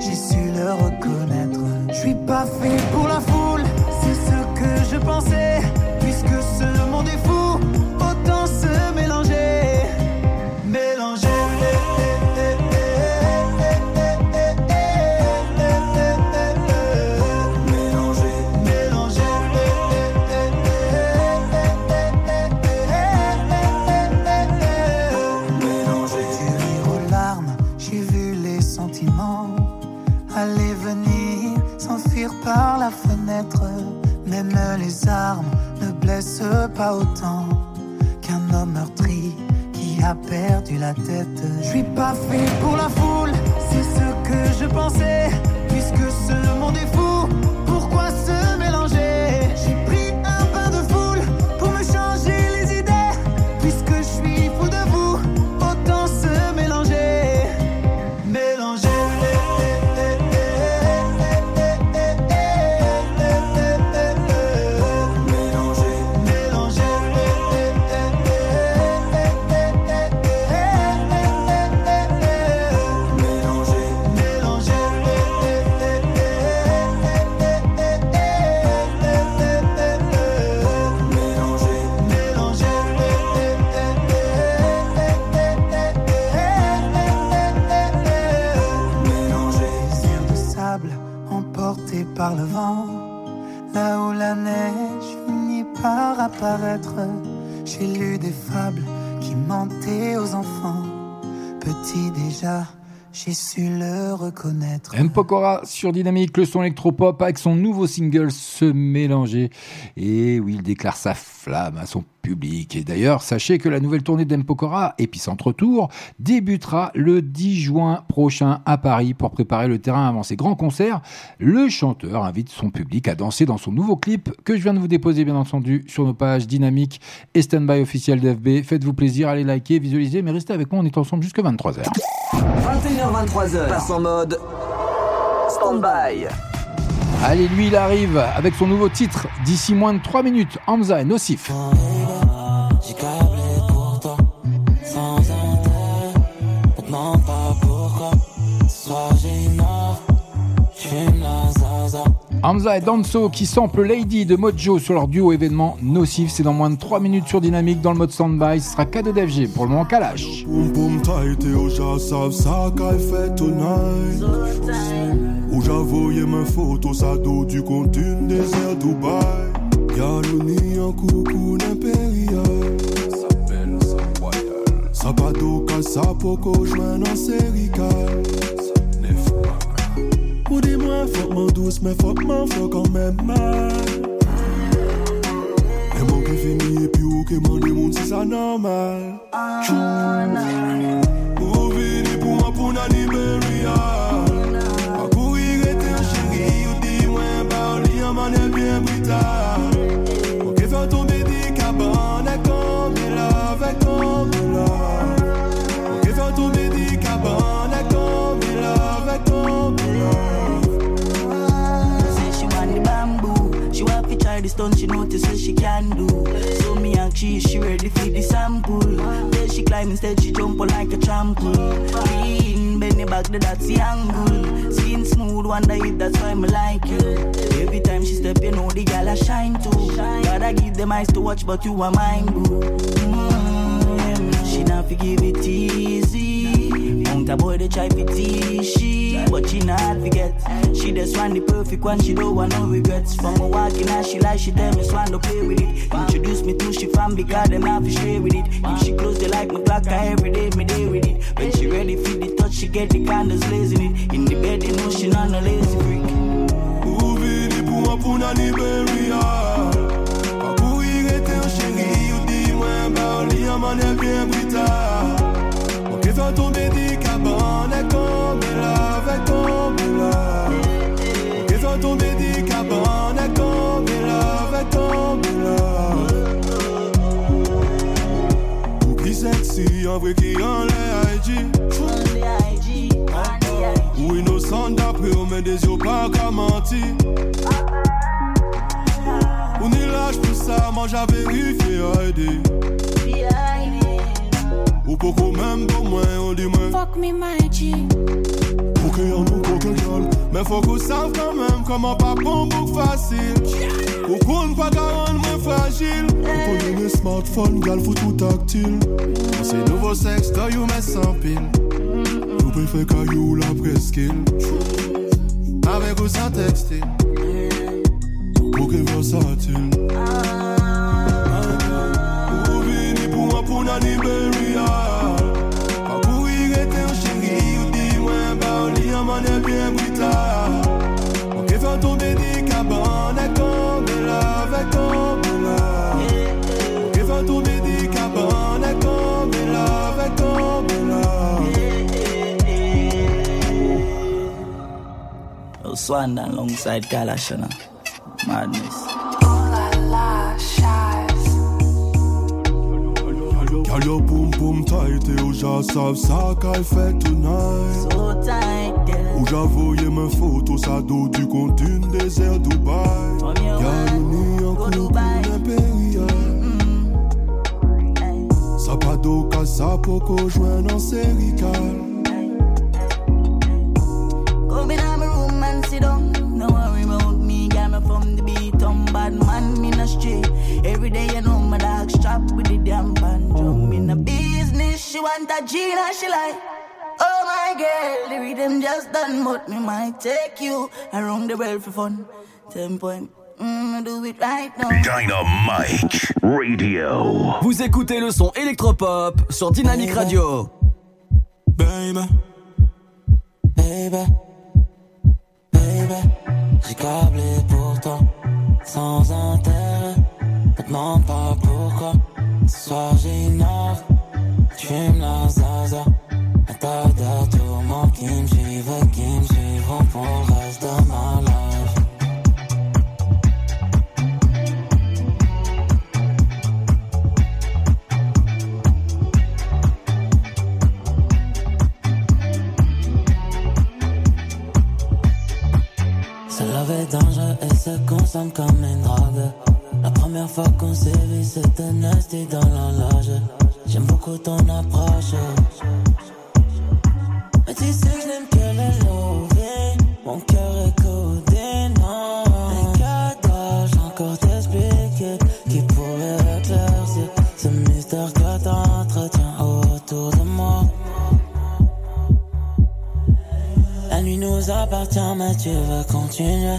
Speaker 19: j'ai su le reconnaître. Je suis pas fait pour la foule, c'est ce que je pensais. La tête. Je suis pas fait pour la foule, c'est ce que je pensais. Puisque ce monde est fou, j'ai lu des fables qui mentaient aux enfants. Petit déjà, j'ai su le reconnaître.
Speaker 5: M. Pokora sur Dynamique, le son électropop avec son nouveau single Se mélanger. Et oui, il déclare sa flamme à son public. Et d'ailleurs, sachez que la nouvelle tournée d'M. Pokora, Épicentre Tour, débutera le 10 juin prochain à Paris pour préparer le terrain avant ses grands concerts. Le chanteur invite son public à danser dans son nouveau clip que je viens de vous déposer, bien entendu, sur nos pages Dynamique et Standby officiel d'FB. Faites-vous plaisir, allez liker, visualiser, mais restez avec moi, on est ensemble jusqu'à 23h.
Speaker 4: 21h, 23h. Passe en mode stand-by.
Speaker 5: Allez, lui, il arrive avec son nouveau titre d'ici moins de 3 minutes. Hamza et Nocif.
Speaker 20: J'ai câblé pour toi, sans intérêt. Me demande pas pourquoi. Ce soir j'ai une offre, j'fume la zaza.
Speaker 5: Hamza et Danso qui sample Lady de Mojo sur leur duo événement Nocif. C'est dans moins de 3 minutes sur Dynamique dans le mode standby. Ce sera cadeau d'FG pour le moment Kalash.
Speaker 21: Boum boum tight et aux gens savent ça qu'elle fait tonight Où j'avoyais mes photos à dos du compte d'une désert Dubaï Y'a en coucou l'impérial Sapato Casapoko joint en sérical Ou dis-moi fuck mon douce mais fuck mon fuck quand même mal. Et mon qui finit et puis ou qui m'en démonte c'est ça normal. Ou vini pour moi pour l'anniversaire Pas
Speaker 22: stunt, she notice what she can do. So me and she, she ready for the sample. Then she climb instead, she jump like a trampoline. Lean, bend back, that's the angle. Skin smooth, wonder if that's why me like you. Every time she step, you know the gal I shine too. Gotta give them eyes to watch, but you are mine, boo. Mm, she not forgive it easy. A boy they try to tease she, but she not forget. She just want the perfect one, she don't want no regrets. From a walking out, she like she tell me swan to play with it. Introduce me to she family, cause them have to share with it. If she close, they like my clock, I every day me day with it. When she ready for the touch, she get the candles blazing it. In the bed, they know she not no lazy freak.
Speaker 23: Rete an chéri Bien brita Mwen ke fè tombe di kaban E kombe la, ve kombe la Mwen ke fè tombe E la, ve kombe la Ou ki seksi, an vre ki an le IG Ou innocent d'après, on met des yeux pas qu'à mentir. On est lâche pour ça, moi j'avais vérifié aider. Ou beaucoup même pour moi, on dit moi.
Speaker 24: Fuck me, my G.
Speaker 23: Pour qu'il y en ait coquin gueule. Mais faut qu'on sache quand même comment pas bon bouc facile. Ou qu'on pas garant moins fragile. Ou qu'on ait smartphone, gal faut tout tactile. C'est nouveau sexe, toi you mets sans pile. Ou la presqu'île. Avec ou sans textile. Pour que versatile. Ou vini pour nan Liberia.
Speaker 22: Oh, down alongside Galashana. Madness.
Speaker 23: Girl, your boom boom tight et sav sa kay fait tonight.
Speaker 22: So tight, girl.
Speaker 23: Ou j'avoye mes photos sa do du contenu désert Dubai. Girl, ni en couple impérial. Sa pa do ka sa poko jwen nan serical.
Speaker 22: Come want a Gina, she like. Oh my girl, the rhythm just done, but me might take you around the world for fun. Ten point, mm, do it right now.
Speaker 2: Dynamite Radio.
Speaker 4: Vous écoutez le son électropop sur Dynamique Radio.
Speaker 20: Baby, baby, baby, j'ai câblé pour toi, sans intérêt. Ne demande pas pourquoi. Ce soir j'ignore, tu me la zaza. De tourments qui me suivent pour de ma life. Se love est dangereux et se consomme comme une drogue. La première fois qu'on s'est vu, c'était nasty dans la loge. J'aime beaucoup ton approche. Mais tu sais que je n'aime que le loving. Mon cœur est codé, non. Mais que encore t'expliquer qui pourrait éclaircir ce mystère que t'entretiens autour de moi? La nuit nous appartient, mais tu veux continuer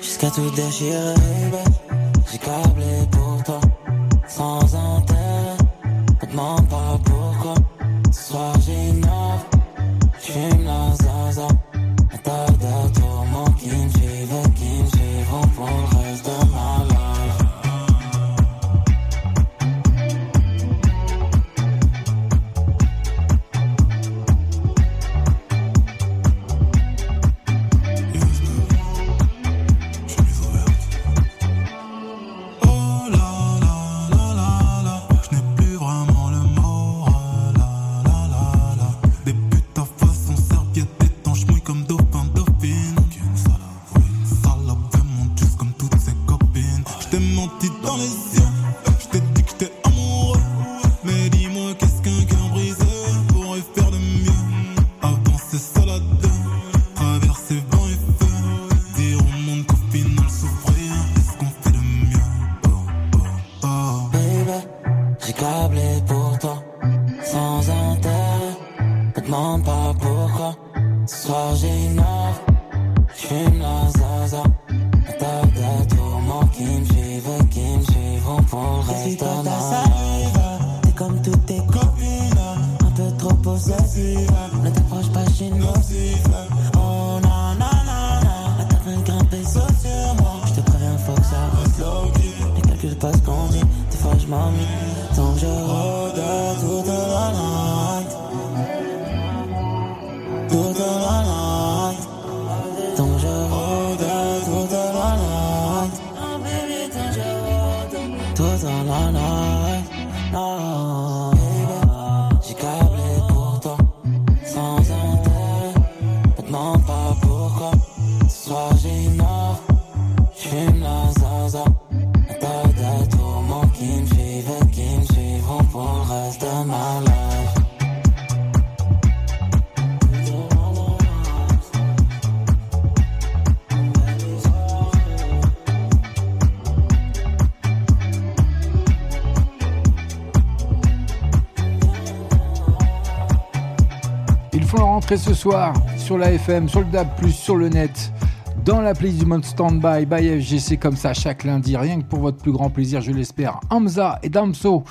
Speaker 20: jusqu'à tout déchirer. J'ai câblé pour toi, sans intérêt. Me demande
Speaker 5: font leur entrée ce soir sur la FM, sur le DAB+, sur le net, dans la playlist du Mode Standby by FGC comme ça chaque lundi, rien que pour votre plus grand plaisir, je l'espère. Hamza et Damso,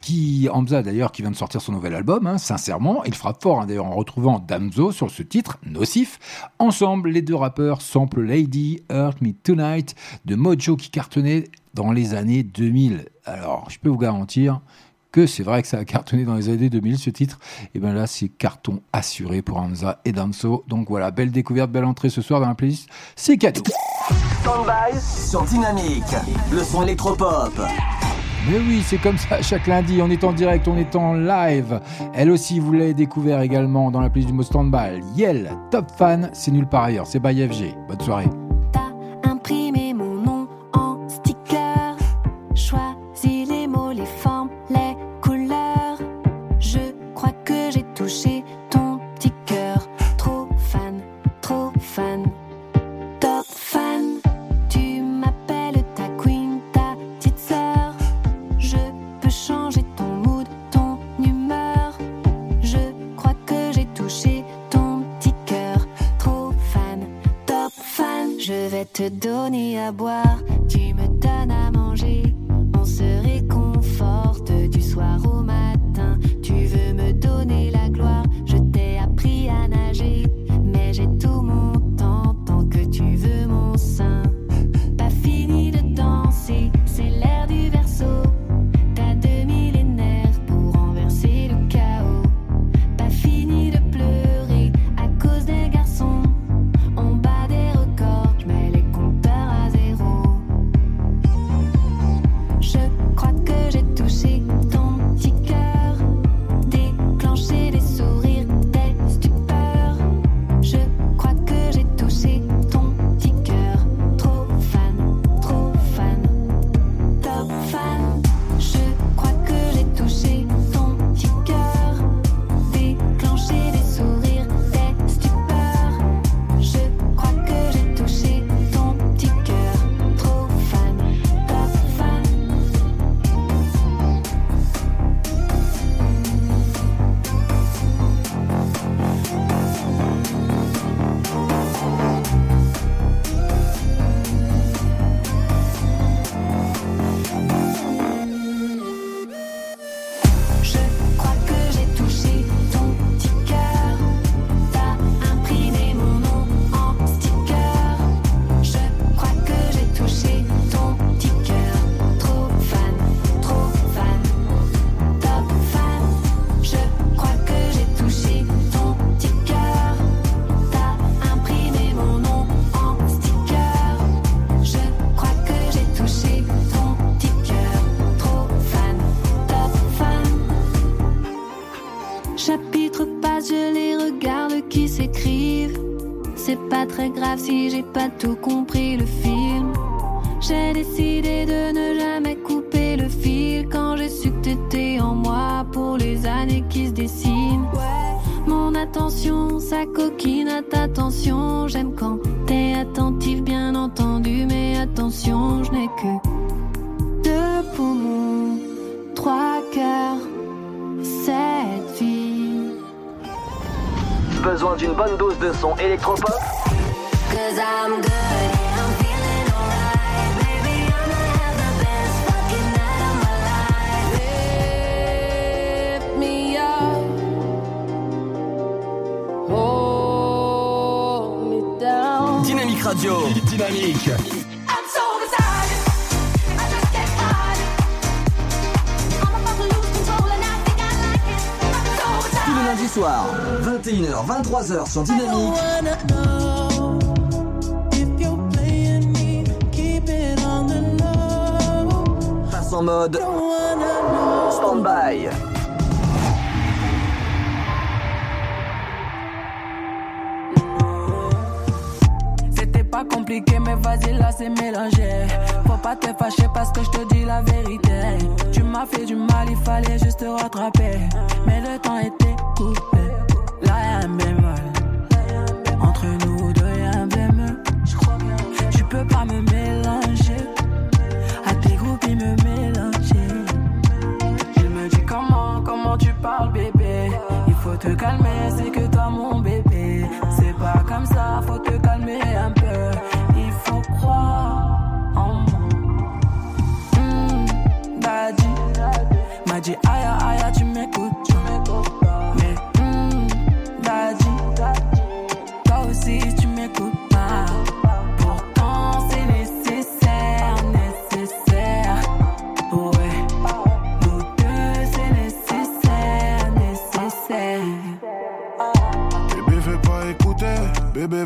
Speaker 5: qui Hamza d'ailleurs qui vient de sortir son nouvel album, hein, sincèrement, il frappe fort hein, d'ailleurs en retrouvant Damso sur ce titre, Nocif. Ensemble, les deux rappeurs sample Lady Hurt Me Tonight de Mojo qui cartonnait dans les années 2000. Alors, je peux vous garantir que c'est vrai que ça a cartonné dans les années 2000 ce titre, et bien là c'est carton assuré pour Hamza et Damso. Donc voilà, belle découverte, belle entrée ce soir dans la playlist, c'est cadeau.
Speaker 4: Standby sur Dynamique, le son électropop.
Speaker 5: Mais oui, c'est comme ça chaque lundi, on est en direct, on est en live. Elle aussi, vous l'avez découvert également dans la playlist du mot standby. Yel, top fan, c'est nulle part ailleurs, c'est by FG. Bonne soirée.
Speaker 6: Te donner à boire, j'ai pas tout compris le film. J'ai décidé de ne jamais couper le fil quand j'ai su que t'étais en moi pour les années qui se dessinent. Mon attention, sa coquine à ta tension. J'aime quand t'es attentif, bien entendu, mais attention, je n'ai que deux poumons, trois cœurs, cette vie.
Speaker 4: Besoin d'une bonne dose de son électropop?
Speaker 25: Dynamique Radio. Dynamique.
Speaker 26: I'm so excited. I just can't hide it. I'm about to lose control and I think I like it. I'm so excited.
Speaker 4: Tous les lundis soirs, 21h, 23h sur Dynamique. Mode stand-by.
Speaker 27: C'était pas compliqué, mais vas-y, là c'est mélangé. Faut pas te fâcher parce que je te dis la vérité. Tu m'as fait du mal, il fallait juste te rattraper. Mais le temps était coupé. Là y'a un bémol. Entre nous deux y'a un bémol. Tu peux pas me parles, bébé. Il faut te calmer, c'est que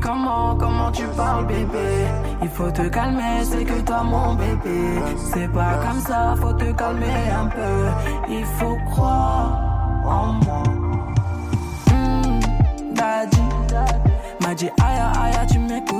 Speaker 27: comment, comment tu parles bébé. Il faut te calmer, c'est que toi mon bébé. C'est pas comme ça, faut te calmer un peu. Il faut croire en moi. Hmm, Daddy. M'a dit aïe aïe tu m'écoutes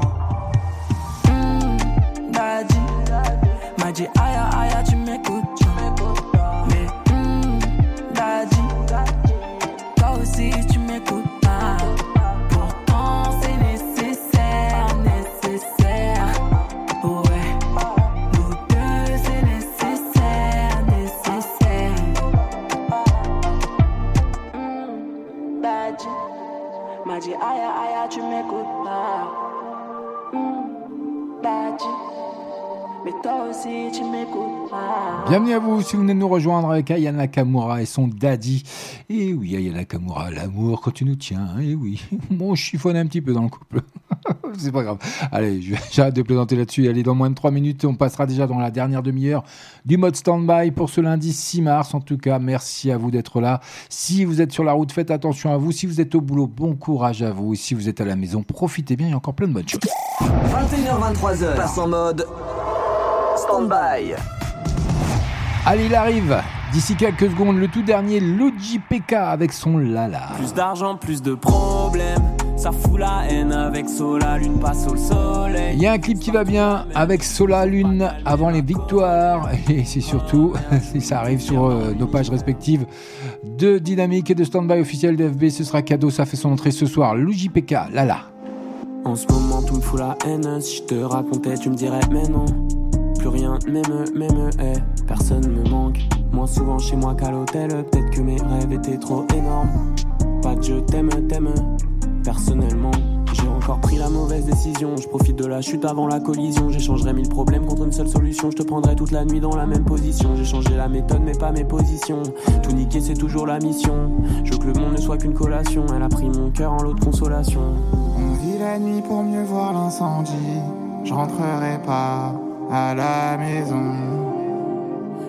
Speaker 27: m'a dit aïe aïe tu m'écoutes Mais hmm, Daddy Toi aussi tu m'écoutes pas Pourtant c'est nécessaire, nécessaire Ouais nous deux, c'est nécessaire, nécessaire. Hmm, Daddy m'a dit aïe aïe, tu m'écoutes mais toi aussi tu m'écoutes pas.
Speaker 5: Bienvenue à vous si vous venez de nous rejoindre avec Aya Nakamura et son daddy. Et oui, Aya Nakamura, l'amour quand tu nous tiens. Et oui, bon, je chiffonne un petit peu dans le couple. C'est pas grave. Allez, je- j'arrête de plaisanter là-dessus. Allez, dans moins de 3 minutes, on passera déjà dans la dernière demi-heure du mode stand-by pour ce lundi 6 mars. En tout cas, merci à vous d'être là. Si vous êtes sur la route, faites attention à vous. Si vous êtes au boulot, bon courage à vous. Et si vous êtes à la maison, profitez bien. Il y a encore plein de bonnes choses.
Speaker 4: 21h, 23h, passe en mode stand-by.
Speaker 5: Allez, il arrive. D'ici quelques secondes, le tout dernier Luigi PK avec son Lala.
Speaker 28: Plus d'argent, plus de problèmes. Ça fout la haine avec Sola, lune passe au soleil.
Speaker 5: Il y a un clip qui va bien avec Sola Lune avant les victoires et c'est surtout, si ça arrive sur euh, nos pages respectives de Dynamique et de Standby officiel d'FB, ce sera cadeau, ça fait son entrée ce soir. Luigi PK, Lala.
Speaker 28: En ce moment, tout me fout la haine. Si je te racontais, tu me dirais, mais non. Plus rien m'aime, m'aime, eh. Personne me manque. Moins souvent chez moi qu'à l'hôtel. Peut-être que mes rêves étaient trop énormes. Pas de je t'aime, t'aime. Personnellement, j'ai encore pris la mauvaise décision. Je profite de la chute avant la collision. J'échangerai mille problèmes contre une seule solution. Je te prendrai toute la nuit dans la même position. J'ai changé la méthode, mais pas mes positions. Tout niquer, c'est toujours la mission. Je veux que le monde ne soit qu'une collation. Elle a pris mon cœur en lot de consolation.
Speaker 29: On vit la nuit pour mieux voir l'incendie. Je rentrerai pas à la maison.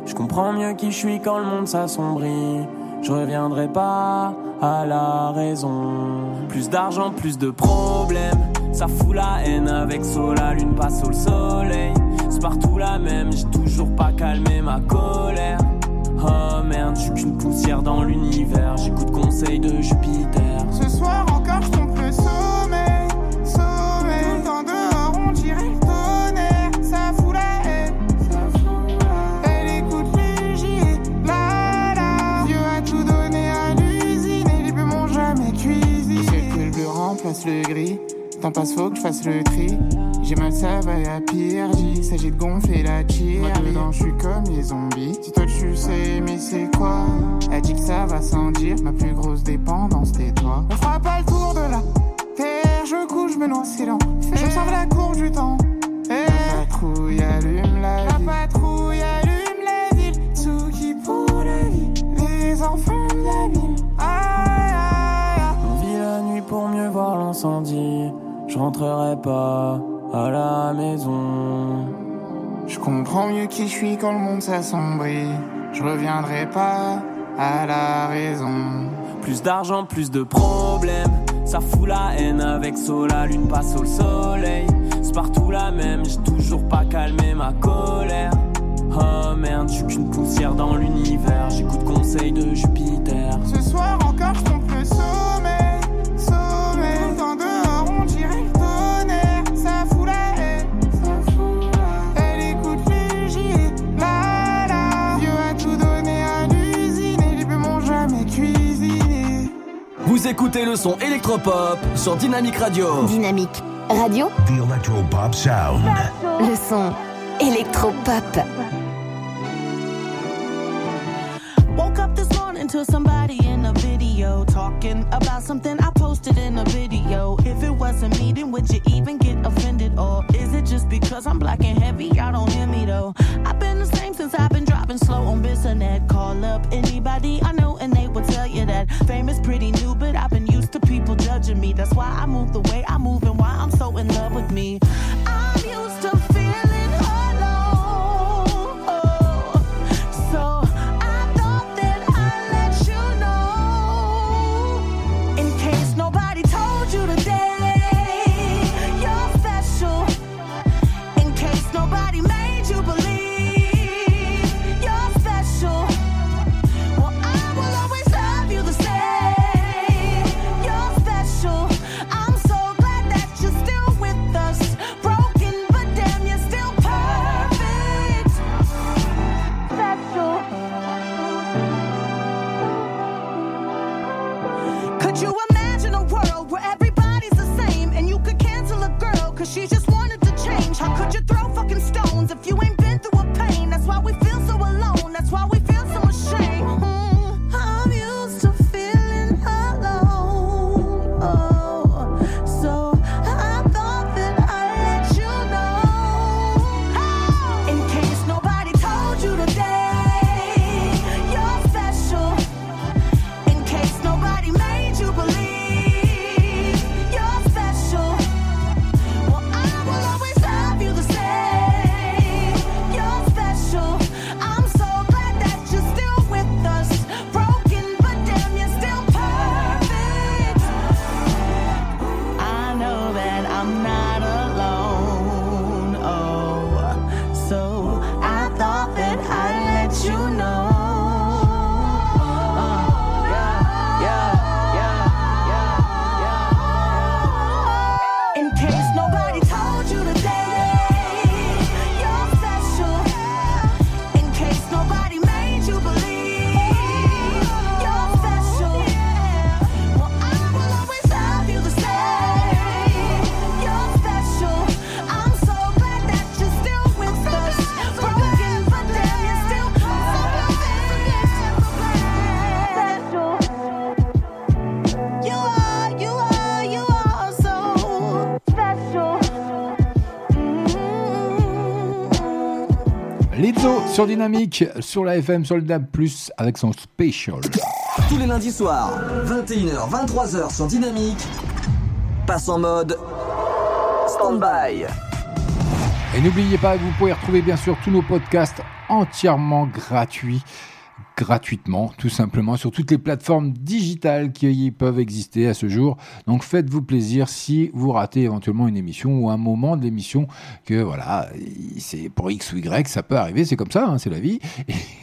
Speaker 28: Je comprends mieux qui je suis quand le monde s'assombrit. Je reviendrai pas à la raison. Plus d'argent, plus de problèmes. Ça fout la haine avec sol, la lune passe au soleil. C'est partout la même, j'ai toujours pas calmé ma colère. Oh merde, je suis qu'une poussière dans l'univers. J'écoute conseil de Jupiter.
Speaker 29: Ce soir encore, je tombe le sommeil. Remplace le gris. Temps passe, faut que je fasse le tri. J'ai mal, ça va à pire. Il s'agit de gonfler la tire. Dedans, je suis comme les zombies. Si toi tu sais, mais c'est quoi? Elle dit que ça va sans dire. Ma plus grosse dépendance, t'es toi. On fera pas le tour de la terre. Je couche, je me noie, c'est l'enfer. J'observe la courbe du temps. La patrouille allume la. La patrouille
Speaker 28: l'incendie. Je rentrerai pas à la maison.
Speaker 29: Je comprends mieux qui je suis quand le monde s'assombrit. Je reviendrai pas à la raison.
Speaker 28: Plus d'argent, plus de problèmes. Ça fout la haine avec sol, la lune passe au soleil. C'est partout la même, j'ai toujours pas calmé ma colère. Oh merde, je suis qu'une poussière dans l'univers. J'écoute conseil de Jupiter.
Speaker 29: Ce soir encore, je tombe le.
Speaker 4: Écoutez le son électropop sur Dynamique Radio.
Speaker 11: Dynamique Radio,
Speaker 2: The Electropop Sound.
Speaker 11: le son électropop.
Speaker 22: Woke up this morning to somebody in a video talking about something I posted in a video. If it wasn't me, then would you even get offended? Or is it just because I'm black and heavy? Y'all don't hear me though. I've been the same since I've been dropping slow on Bissonnet. Call up anybody I know and they will tell you that fame is pretty That's why I move the
Speaker 5: sur Dynamique, sur la FM, sur le DAB+, avec son Special.
Speaker 4: Tous les lundis soirs, 21h, 23h sur Dynamique, passe en mode stand-by.
Speaker 5: Et n'oubliez pas que vous pouvez retrouver bien sûr tous nos podcasts entièrement gratuits gratuitement, tout simplement, sur toutes les plateformes digitales qui peuvent exister à ce jour. Donc faites-vous plaisir si vous ratez éventuellement une émission ou un moment de l'émission que voilà, c'est pour X ou Y, ça peut arriver, c'est comme ça, hein, c'est la vie.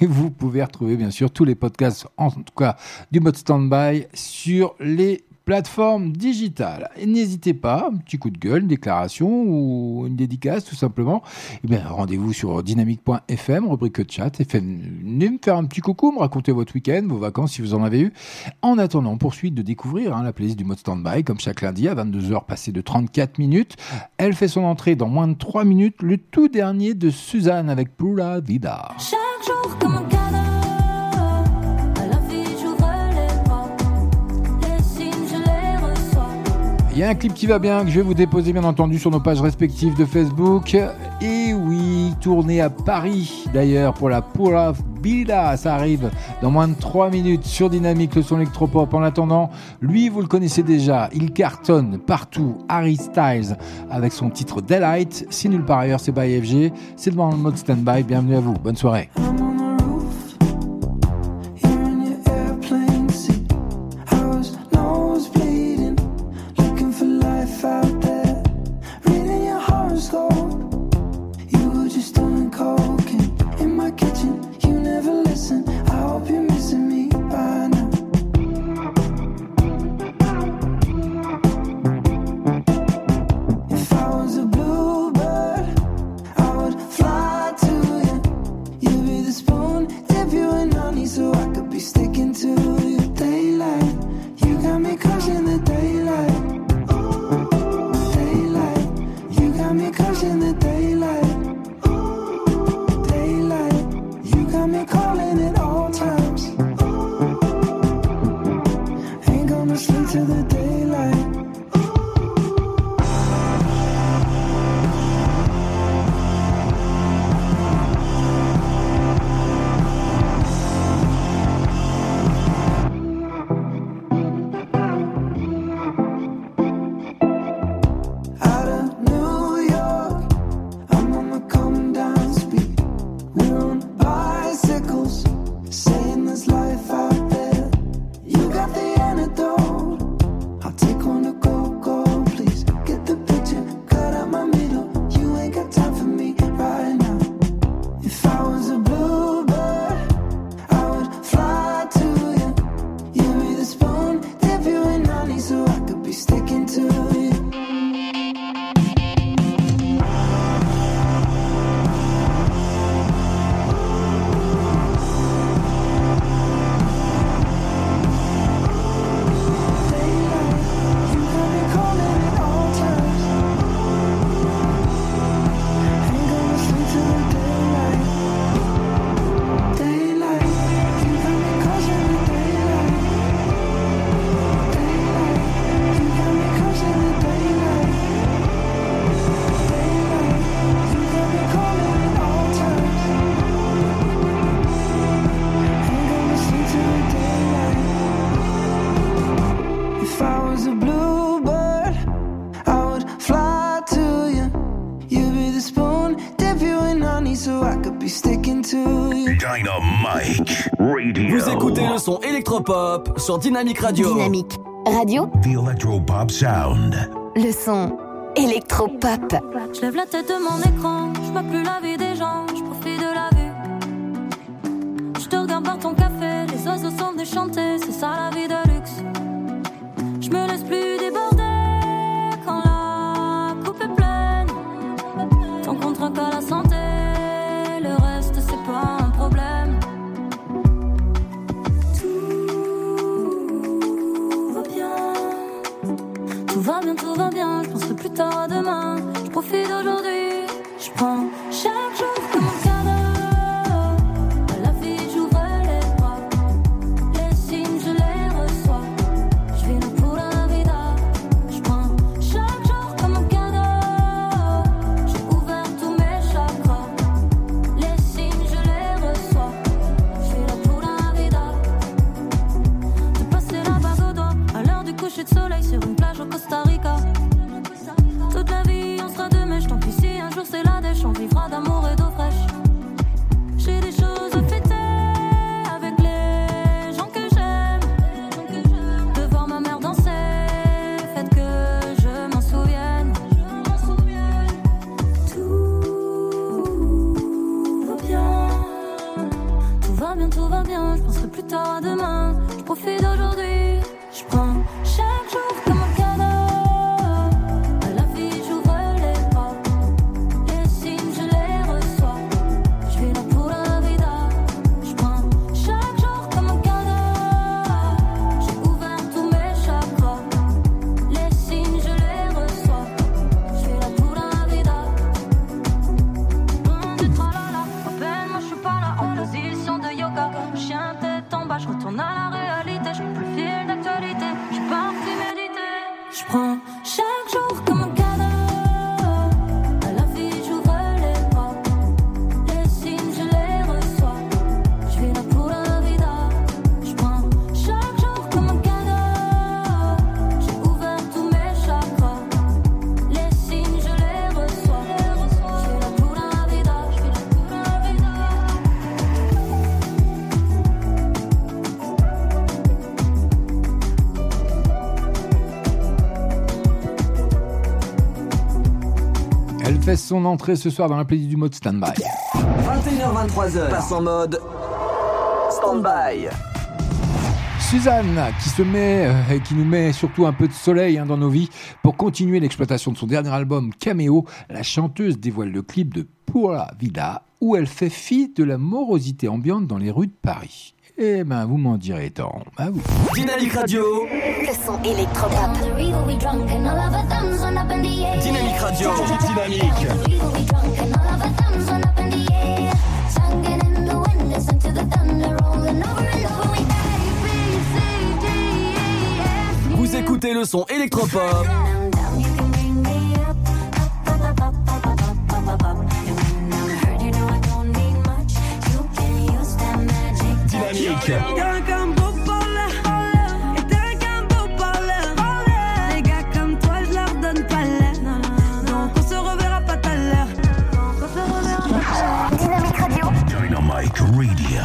Speaker 5: Et vous pouvez retrouver bien sûr tous les podcasts, en tout cas du mode standby, sur les plateforme digitale. N'hésitez pas, un petit coup de gueule, une déclaration ou une dédicace tout simplement. Eh bien, rendez-vous sur dynamique.fm, rubrique chat, et venez me faire un petit coucou, me raconter votre week-end, vos vacances si vous en avez eu. En attendant, poursuite de découvrir hein, la playlist du mode standby, comme chaque lundi à 22h passé de 34 minutes. Elle fait son entrée dans moins de 3 minutes, le tout dernier de Suzanne avec Pura Vida.
Speaker 12: Chaque jour
Speaker 5: Il y a un clip qui va bien que je vais vous déposer bien entendu sur nos pages respectives de Facebook. Et oui, tourné à Paris d'ailleurs pour la Pura Vida. Ça arrive dans moins de 3 minutes sur Dynamique, le son électropop. En attendant, lui, vous le connaissez déjà. Il cartonne partout. Harry Styles avec son titre Daylight. Si nulle part ailleurs, c'est by FG. C'est devant le mode standby. Bienvenue à vous. Bonne soirée.
Speaker 4: Son électropop sur Dynamique Radio.
Speaker 11: Dynamique Radio,
Speaker 2: The Electropop Sound.
Speaker 11: le son électropop.
Speaker 12: Je lève la tête de mon écran, je vois plus la vie coucher de
Speaker 5: soleil sur son entrée ce soir dans la playlist du mode stand-by.
Speaker 4: 21h23h, passe en mode stand-by.
Speaker 5: Suzanne qui se met euh, et qui nous met surtout un peu de soleil hein, dans nos vies pour continuer l'exploitation de son dernier album Cameo. La chanteuse dévoile le clip de Pura Vida où elle fait fi de la morosité ambiante dans les rues de Paris. Eh ben, vous m'en direz tant. Bah oui.
Speaker 4: Dynamique Radio.
Speaker 11: Le son électropop.
Speaker 4: Dynamique Radio. Dynamique. Vous écoutez le son électropop. Dynamique
Speaker 11: Radio.
Speaker 2: Dynamite Radio.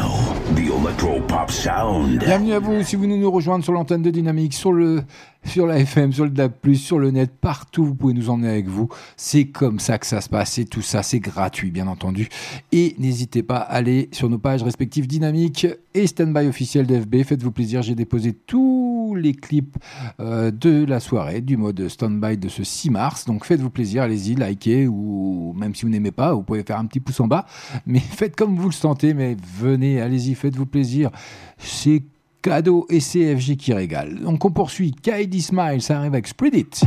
Speaker 2: The Electro Pop Sound.
Speaker 5: Bienvenue à vous si vous nous nous rejoindre sur l'antenne de Dynamique, sur le sur la FM, sur le DAB+, sur le net, partout, vous pouvez nous emmener avec vous. C'est comme ça que ça se passe et tout ça, c'est gratuit, bien entendu. Et n'hésitez pas à aller sur nos pages respectives Dynamique et Standby officiel d'FB. Faites-vous plaisir, j'ai déposé tous les clips euh, de la soirée, du mode Standby de ce 6 mars. Donc faites-vous plaisir, allez-y, likez ou même si vous n'aimez pas, vous pouvez faire un petit pouce en bas. Mais faites comme vous le sentez, mais venez, allez-y, faites-vous plaisir. C'est cadeau et CFG qui régale. Donc on poursuit. Kaidi Smile, ça arrive avec Spread It.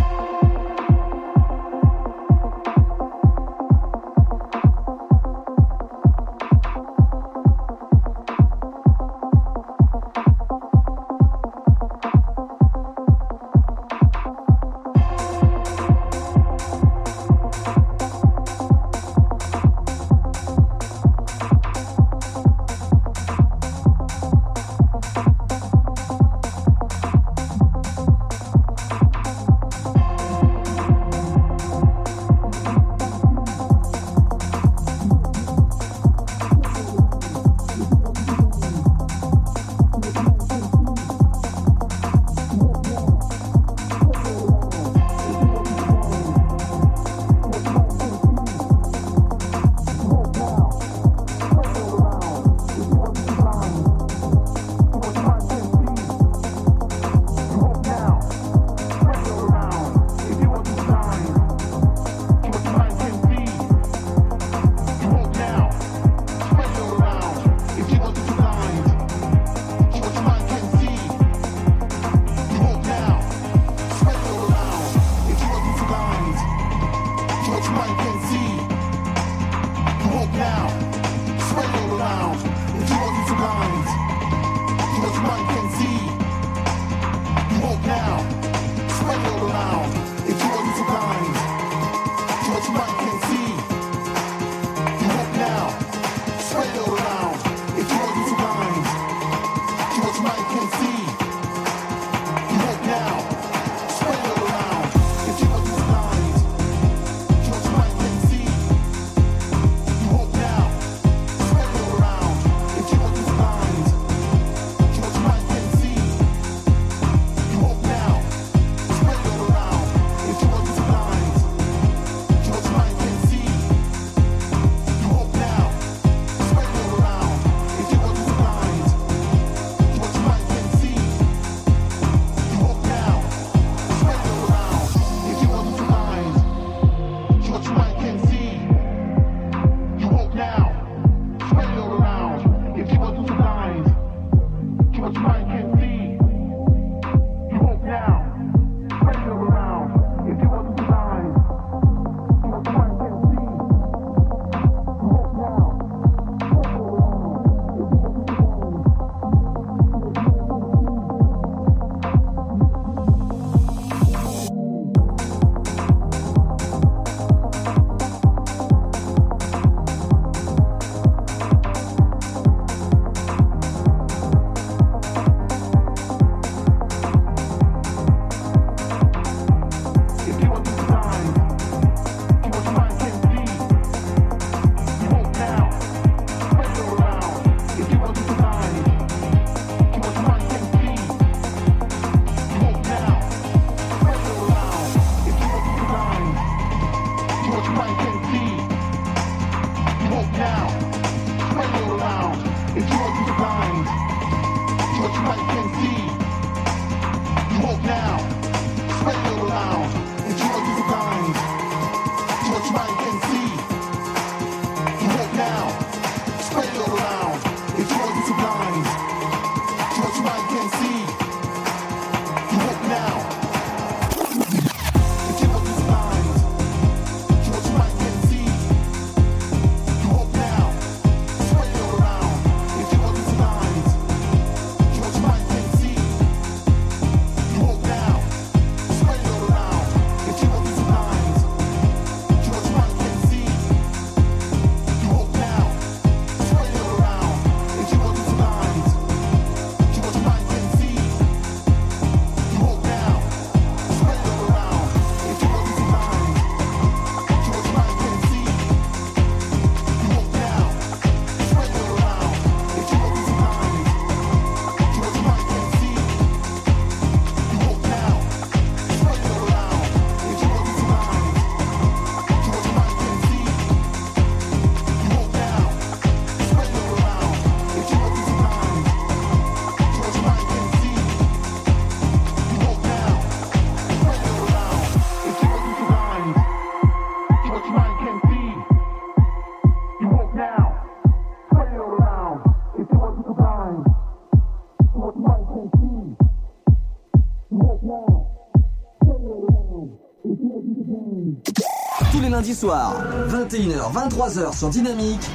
Speaker 4: Soirs, 21h, 23h sur Dynamique,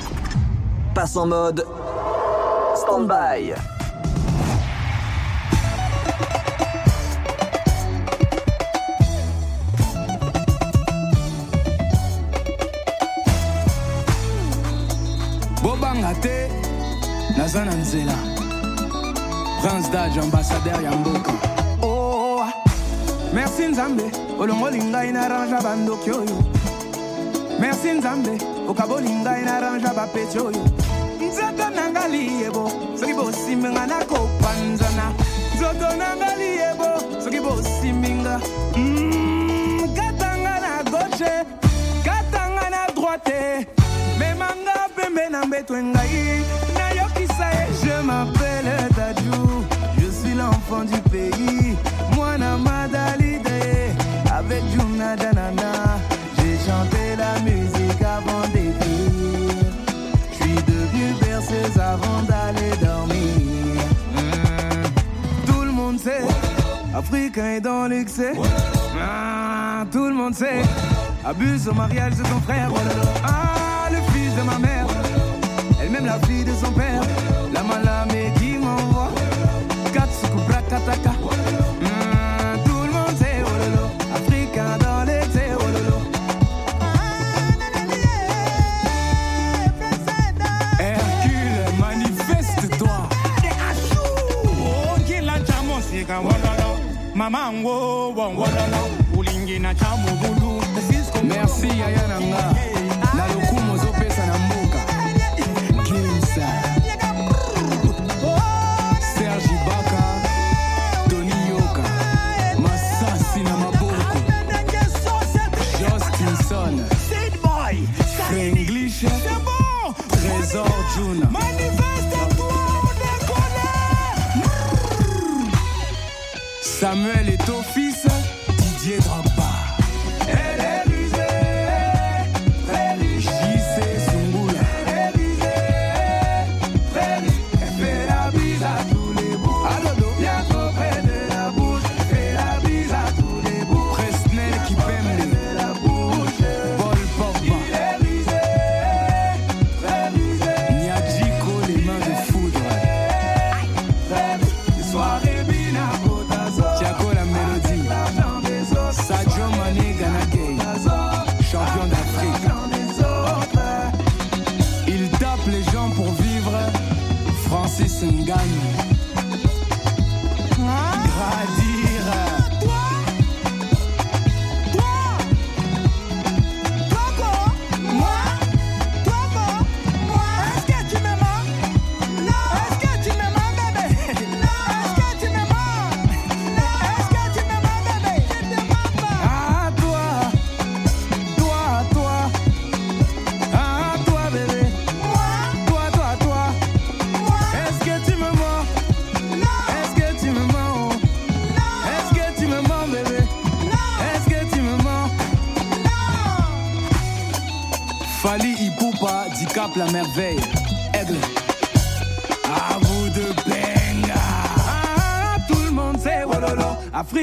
Speaker 4: passe en mode stand-by.
Speaker 18: bobanga te prince dage ambassadeur ya mboka oh, merci nzambe olongoli ngai na range oyo merci nzambe. Okaboli ngai na range bapeti oyo. Nzoto na nga liyebo soki bosimbi nga nakopanzana nzoto na nga liyebo soki bosimbi nga. Mm, katanga na gauche katanga na droite. Memanga pembe na mbeto ngai nayokisa ye je m'appelle dadju je suis l'enfant du pays africain est dans l'excès. Ah, tout le monde sait. Abuse au mariage de ton frère. Ah le fils de ma mère. Elle-même la fille de son père
Speaker 7: Mamango, Wangwalala, Ulingina Chamu Bulu.
Speaker 18: Merci Ayana.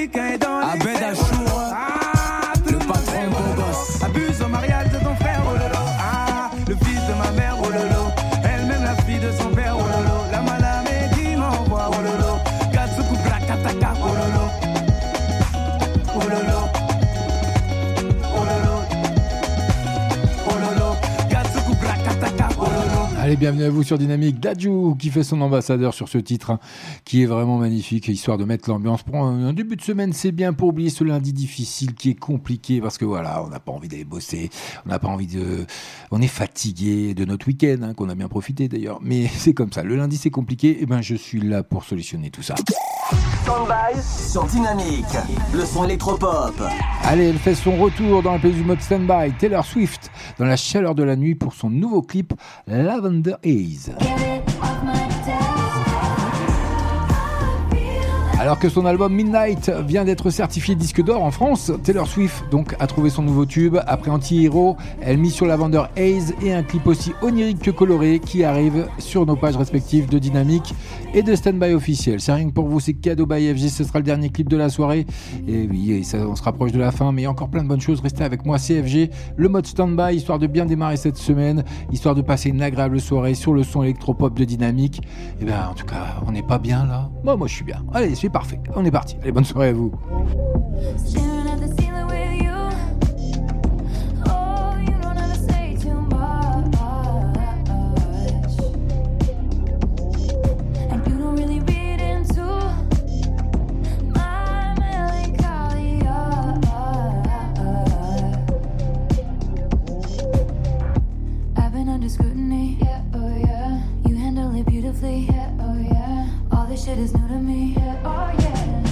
Speaker 5: pica bienvenue à vous sur Dynamique. Dadju qui fait son ambassadeur sur ce titre hein, qui est vraiment magnifique, histoire de mettre l'ambiance. Pour un, un début de semaine, c'est bien pour oublier ce lundi difficile qui est compliqué parce que voilà, on n'a pas envie d'aller bosser, on n'a pas envie de. On est fatigué de notre week-end, hein, qu'on a bien profité d'ailleurs, mais c'est comme ça. Le lundi, c'est compliqué, et ben je suis là pour solutionner tout ça.
Speaker 4: Stand-by sur Dynamique, le son électropop.
Speaker 5: Allez, elle fait son retour dans le pays du mode stand-by. Taylor Swift, dans la chaleur de la nuit pour son nouveau clip Lavender Haze. Alors que son album Midnight vient d'être certifié disque d'or en France, Taylor Swift donc a trouvé son nouveau tube. Après Anti-Hero, elle mise sur la vendeur Haze et un clip aussi onirique que coloré qui arrive sur nos pages respectives de Dynamique et de Standby officiel. C'est rien que pour vous, c'est cadeau by FG, ce sera le dernier clip de la soirée. Et oui, ça, on se rapproche de la fin, mais encore plein de bonnes choses. Restez avec moi, CFG, le mode Standby, histoire de bien démarrer cette semaine, histoire de passer une agréable soirée sur le son électropop de Dynamique. Et bien, en tout cas, on n'est pas bien là. Moi, moi, je suis bien. Allez, c'est parfait. On est parti. Allez, bonne soirée à vous.
Speaker 12: Under scrutiny. Yeah, oh yeah. You handle it beautifully. Yeah, oh yeah. This shit is new to me. Yeah, oh yeah.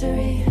Speaker 12: History,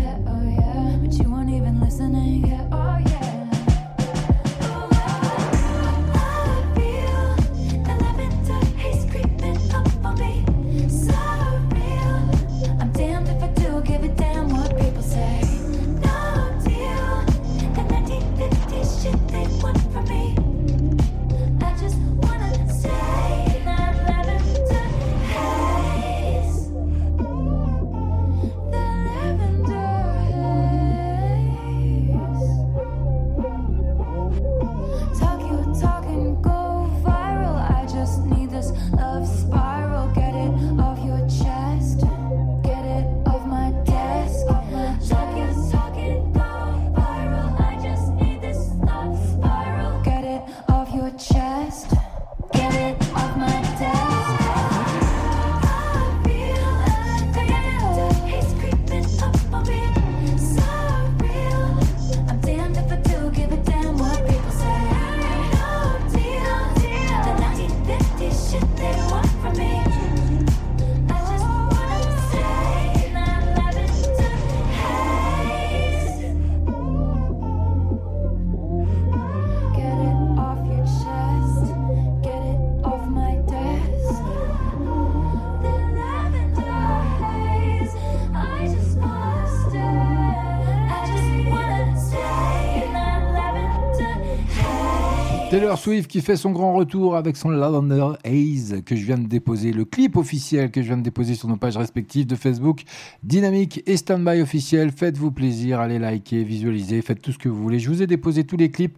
Speaker 5: Taylor Swift qui fait son grand retour avec son Lavender Haze que je viens de déposer, le clip officiel que je viens de déposer sur nos pages respectives de Facebook, Dynamique et Standby officiel. Faites-vous plaisir, allez liker, visualiser, faites tout ce que vous voulez. Je vous ai déposé tous les clips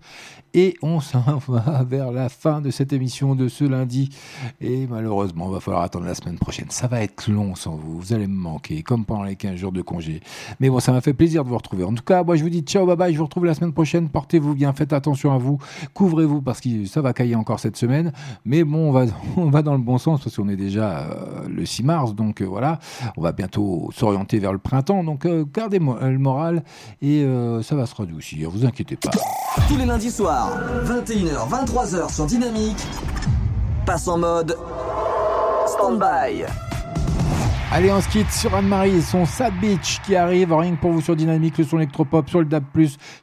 Speaker 5: et on s'en va vers la fin de cette émission de ce lundi. Et malheureusement, il va falloir attendre la semaine prochaine. Ça va être long sans vous, vous allez me manquer, comme pendant les 15 jours de congé. Mais bon, ça m'a fait plaisir de vous retrouver. En tout cas, moi je vous dis ciao, bye bye, je vous retrouve la semaine prochaine. Portez-vous bien, faites attention à vous, couvrez-vous parce que ça va cailler encore cette semaine. Mais bon, on va, on va dans le bon sens parce qu'on est déjà euh, le 6 mars, donc euh, voilà, on va bientôt s'orienter vers le printemps. Donc euh, gardez le moral et ça va se radoucir, vous inquiétez pas.
Speaker 4: Tous les lundis soirs, 21h, 23h sur Dynamique, passe en mode stand-by.
Speaker 5: Allez, on se sur Anne-Marie et son Sad Beach qui arrive, rien que pour vous sur Dynamique, le son électropop, sur le DAB+,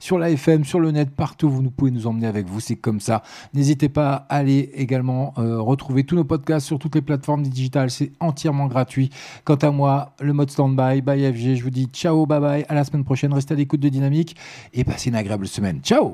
Speaker 5: sur la FM, sur le net, partout, vous nous pouvez nous emmener avec vous, c'est comme ça. N'hésitez pas à aller également euh, retrouver tous nos podcasts sur toutes les plateformes digitales, c'est entièrement gratuit. Quant à moi, le mode stand-by, by FG, je vous dis ciao, bye bye, à la semaine prochaine, restez à l'écoute de Dynamique et passez une agréable semaine. Ciao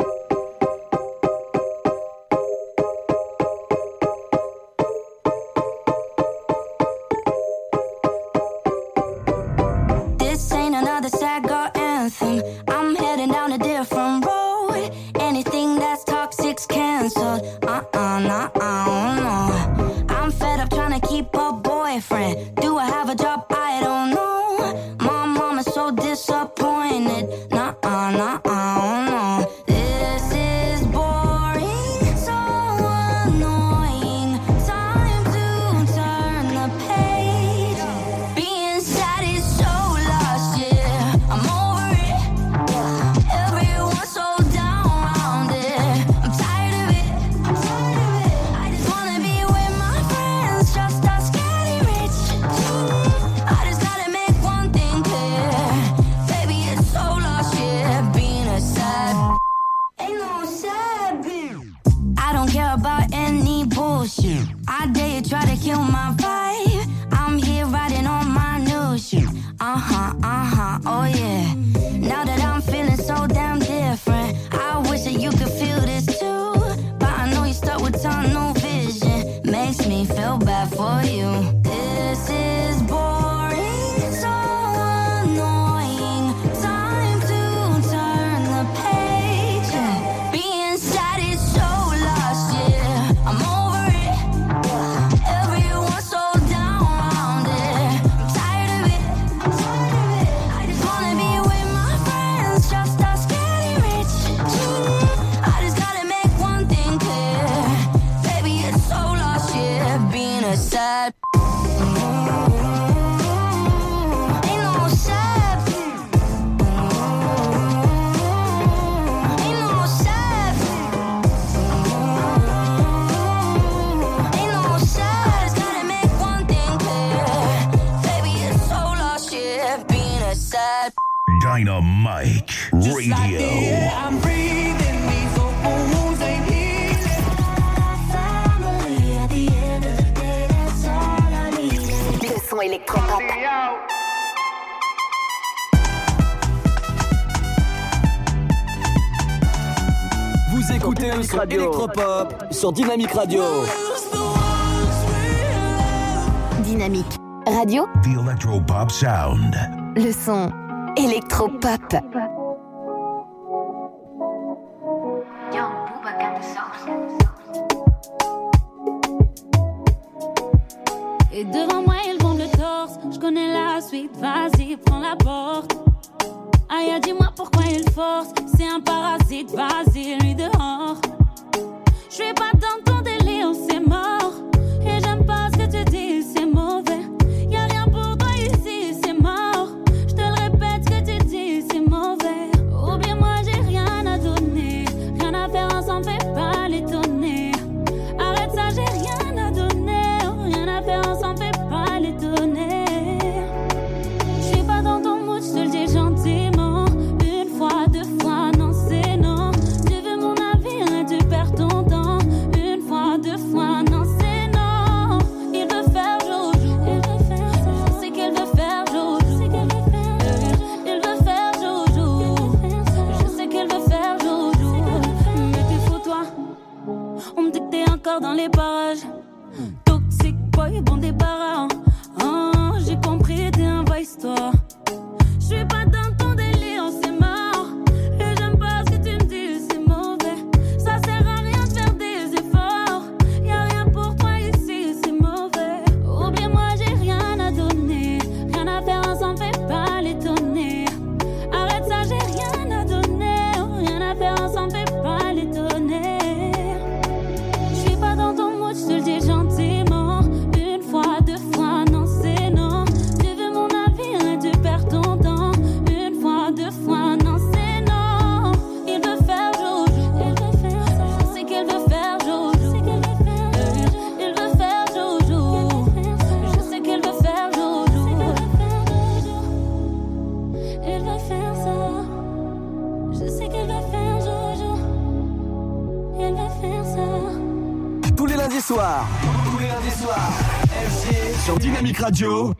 Speaker 4: Electropop sur Dynamique Radio.
Speaker 11: Dynamique Radio.
Speaker 2: The Electropop Sound.
Speaker 11: Le son Electropop.
Speaker 12: Et devant moi, elle bombe le torse. Je connais la suite, vas-y, prends la porte. Aya, dis-moi pourquoi il force. C'est un parasite, vas-y, lui dehors. je vais pas dans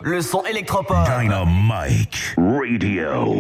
Speaker 4: le son électropop.
Speaker 2: Dynamite Radio.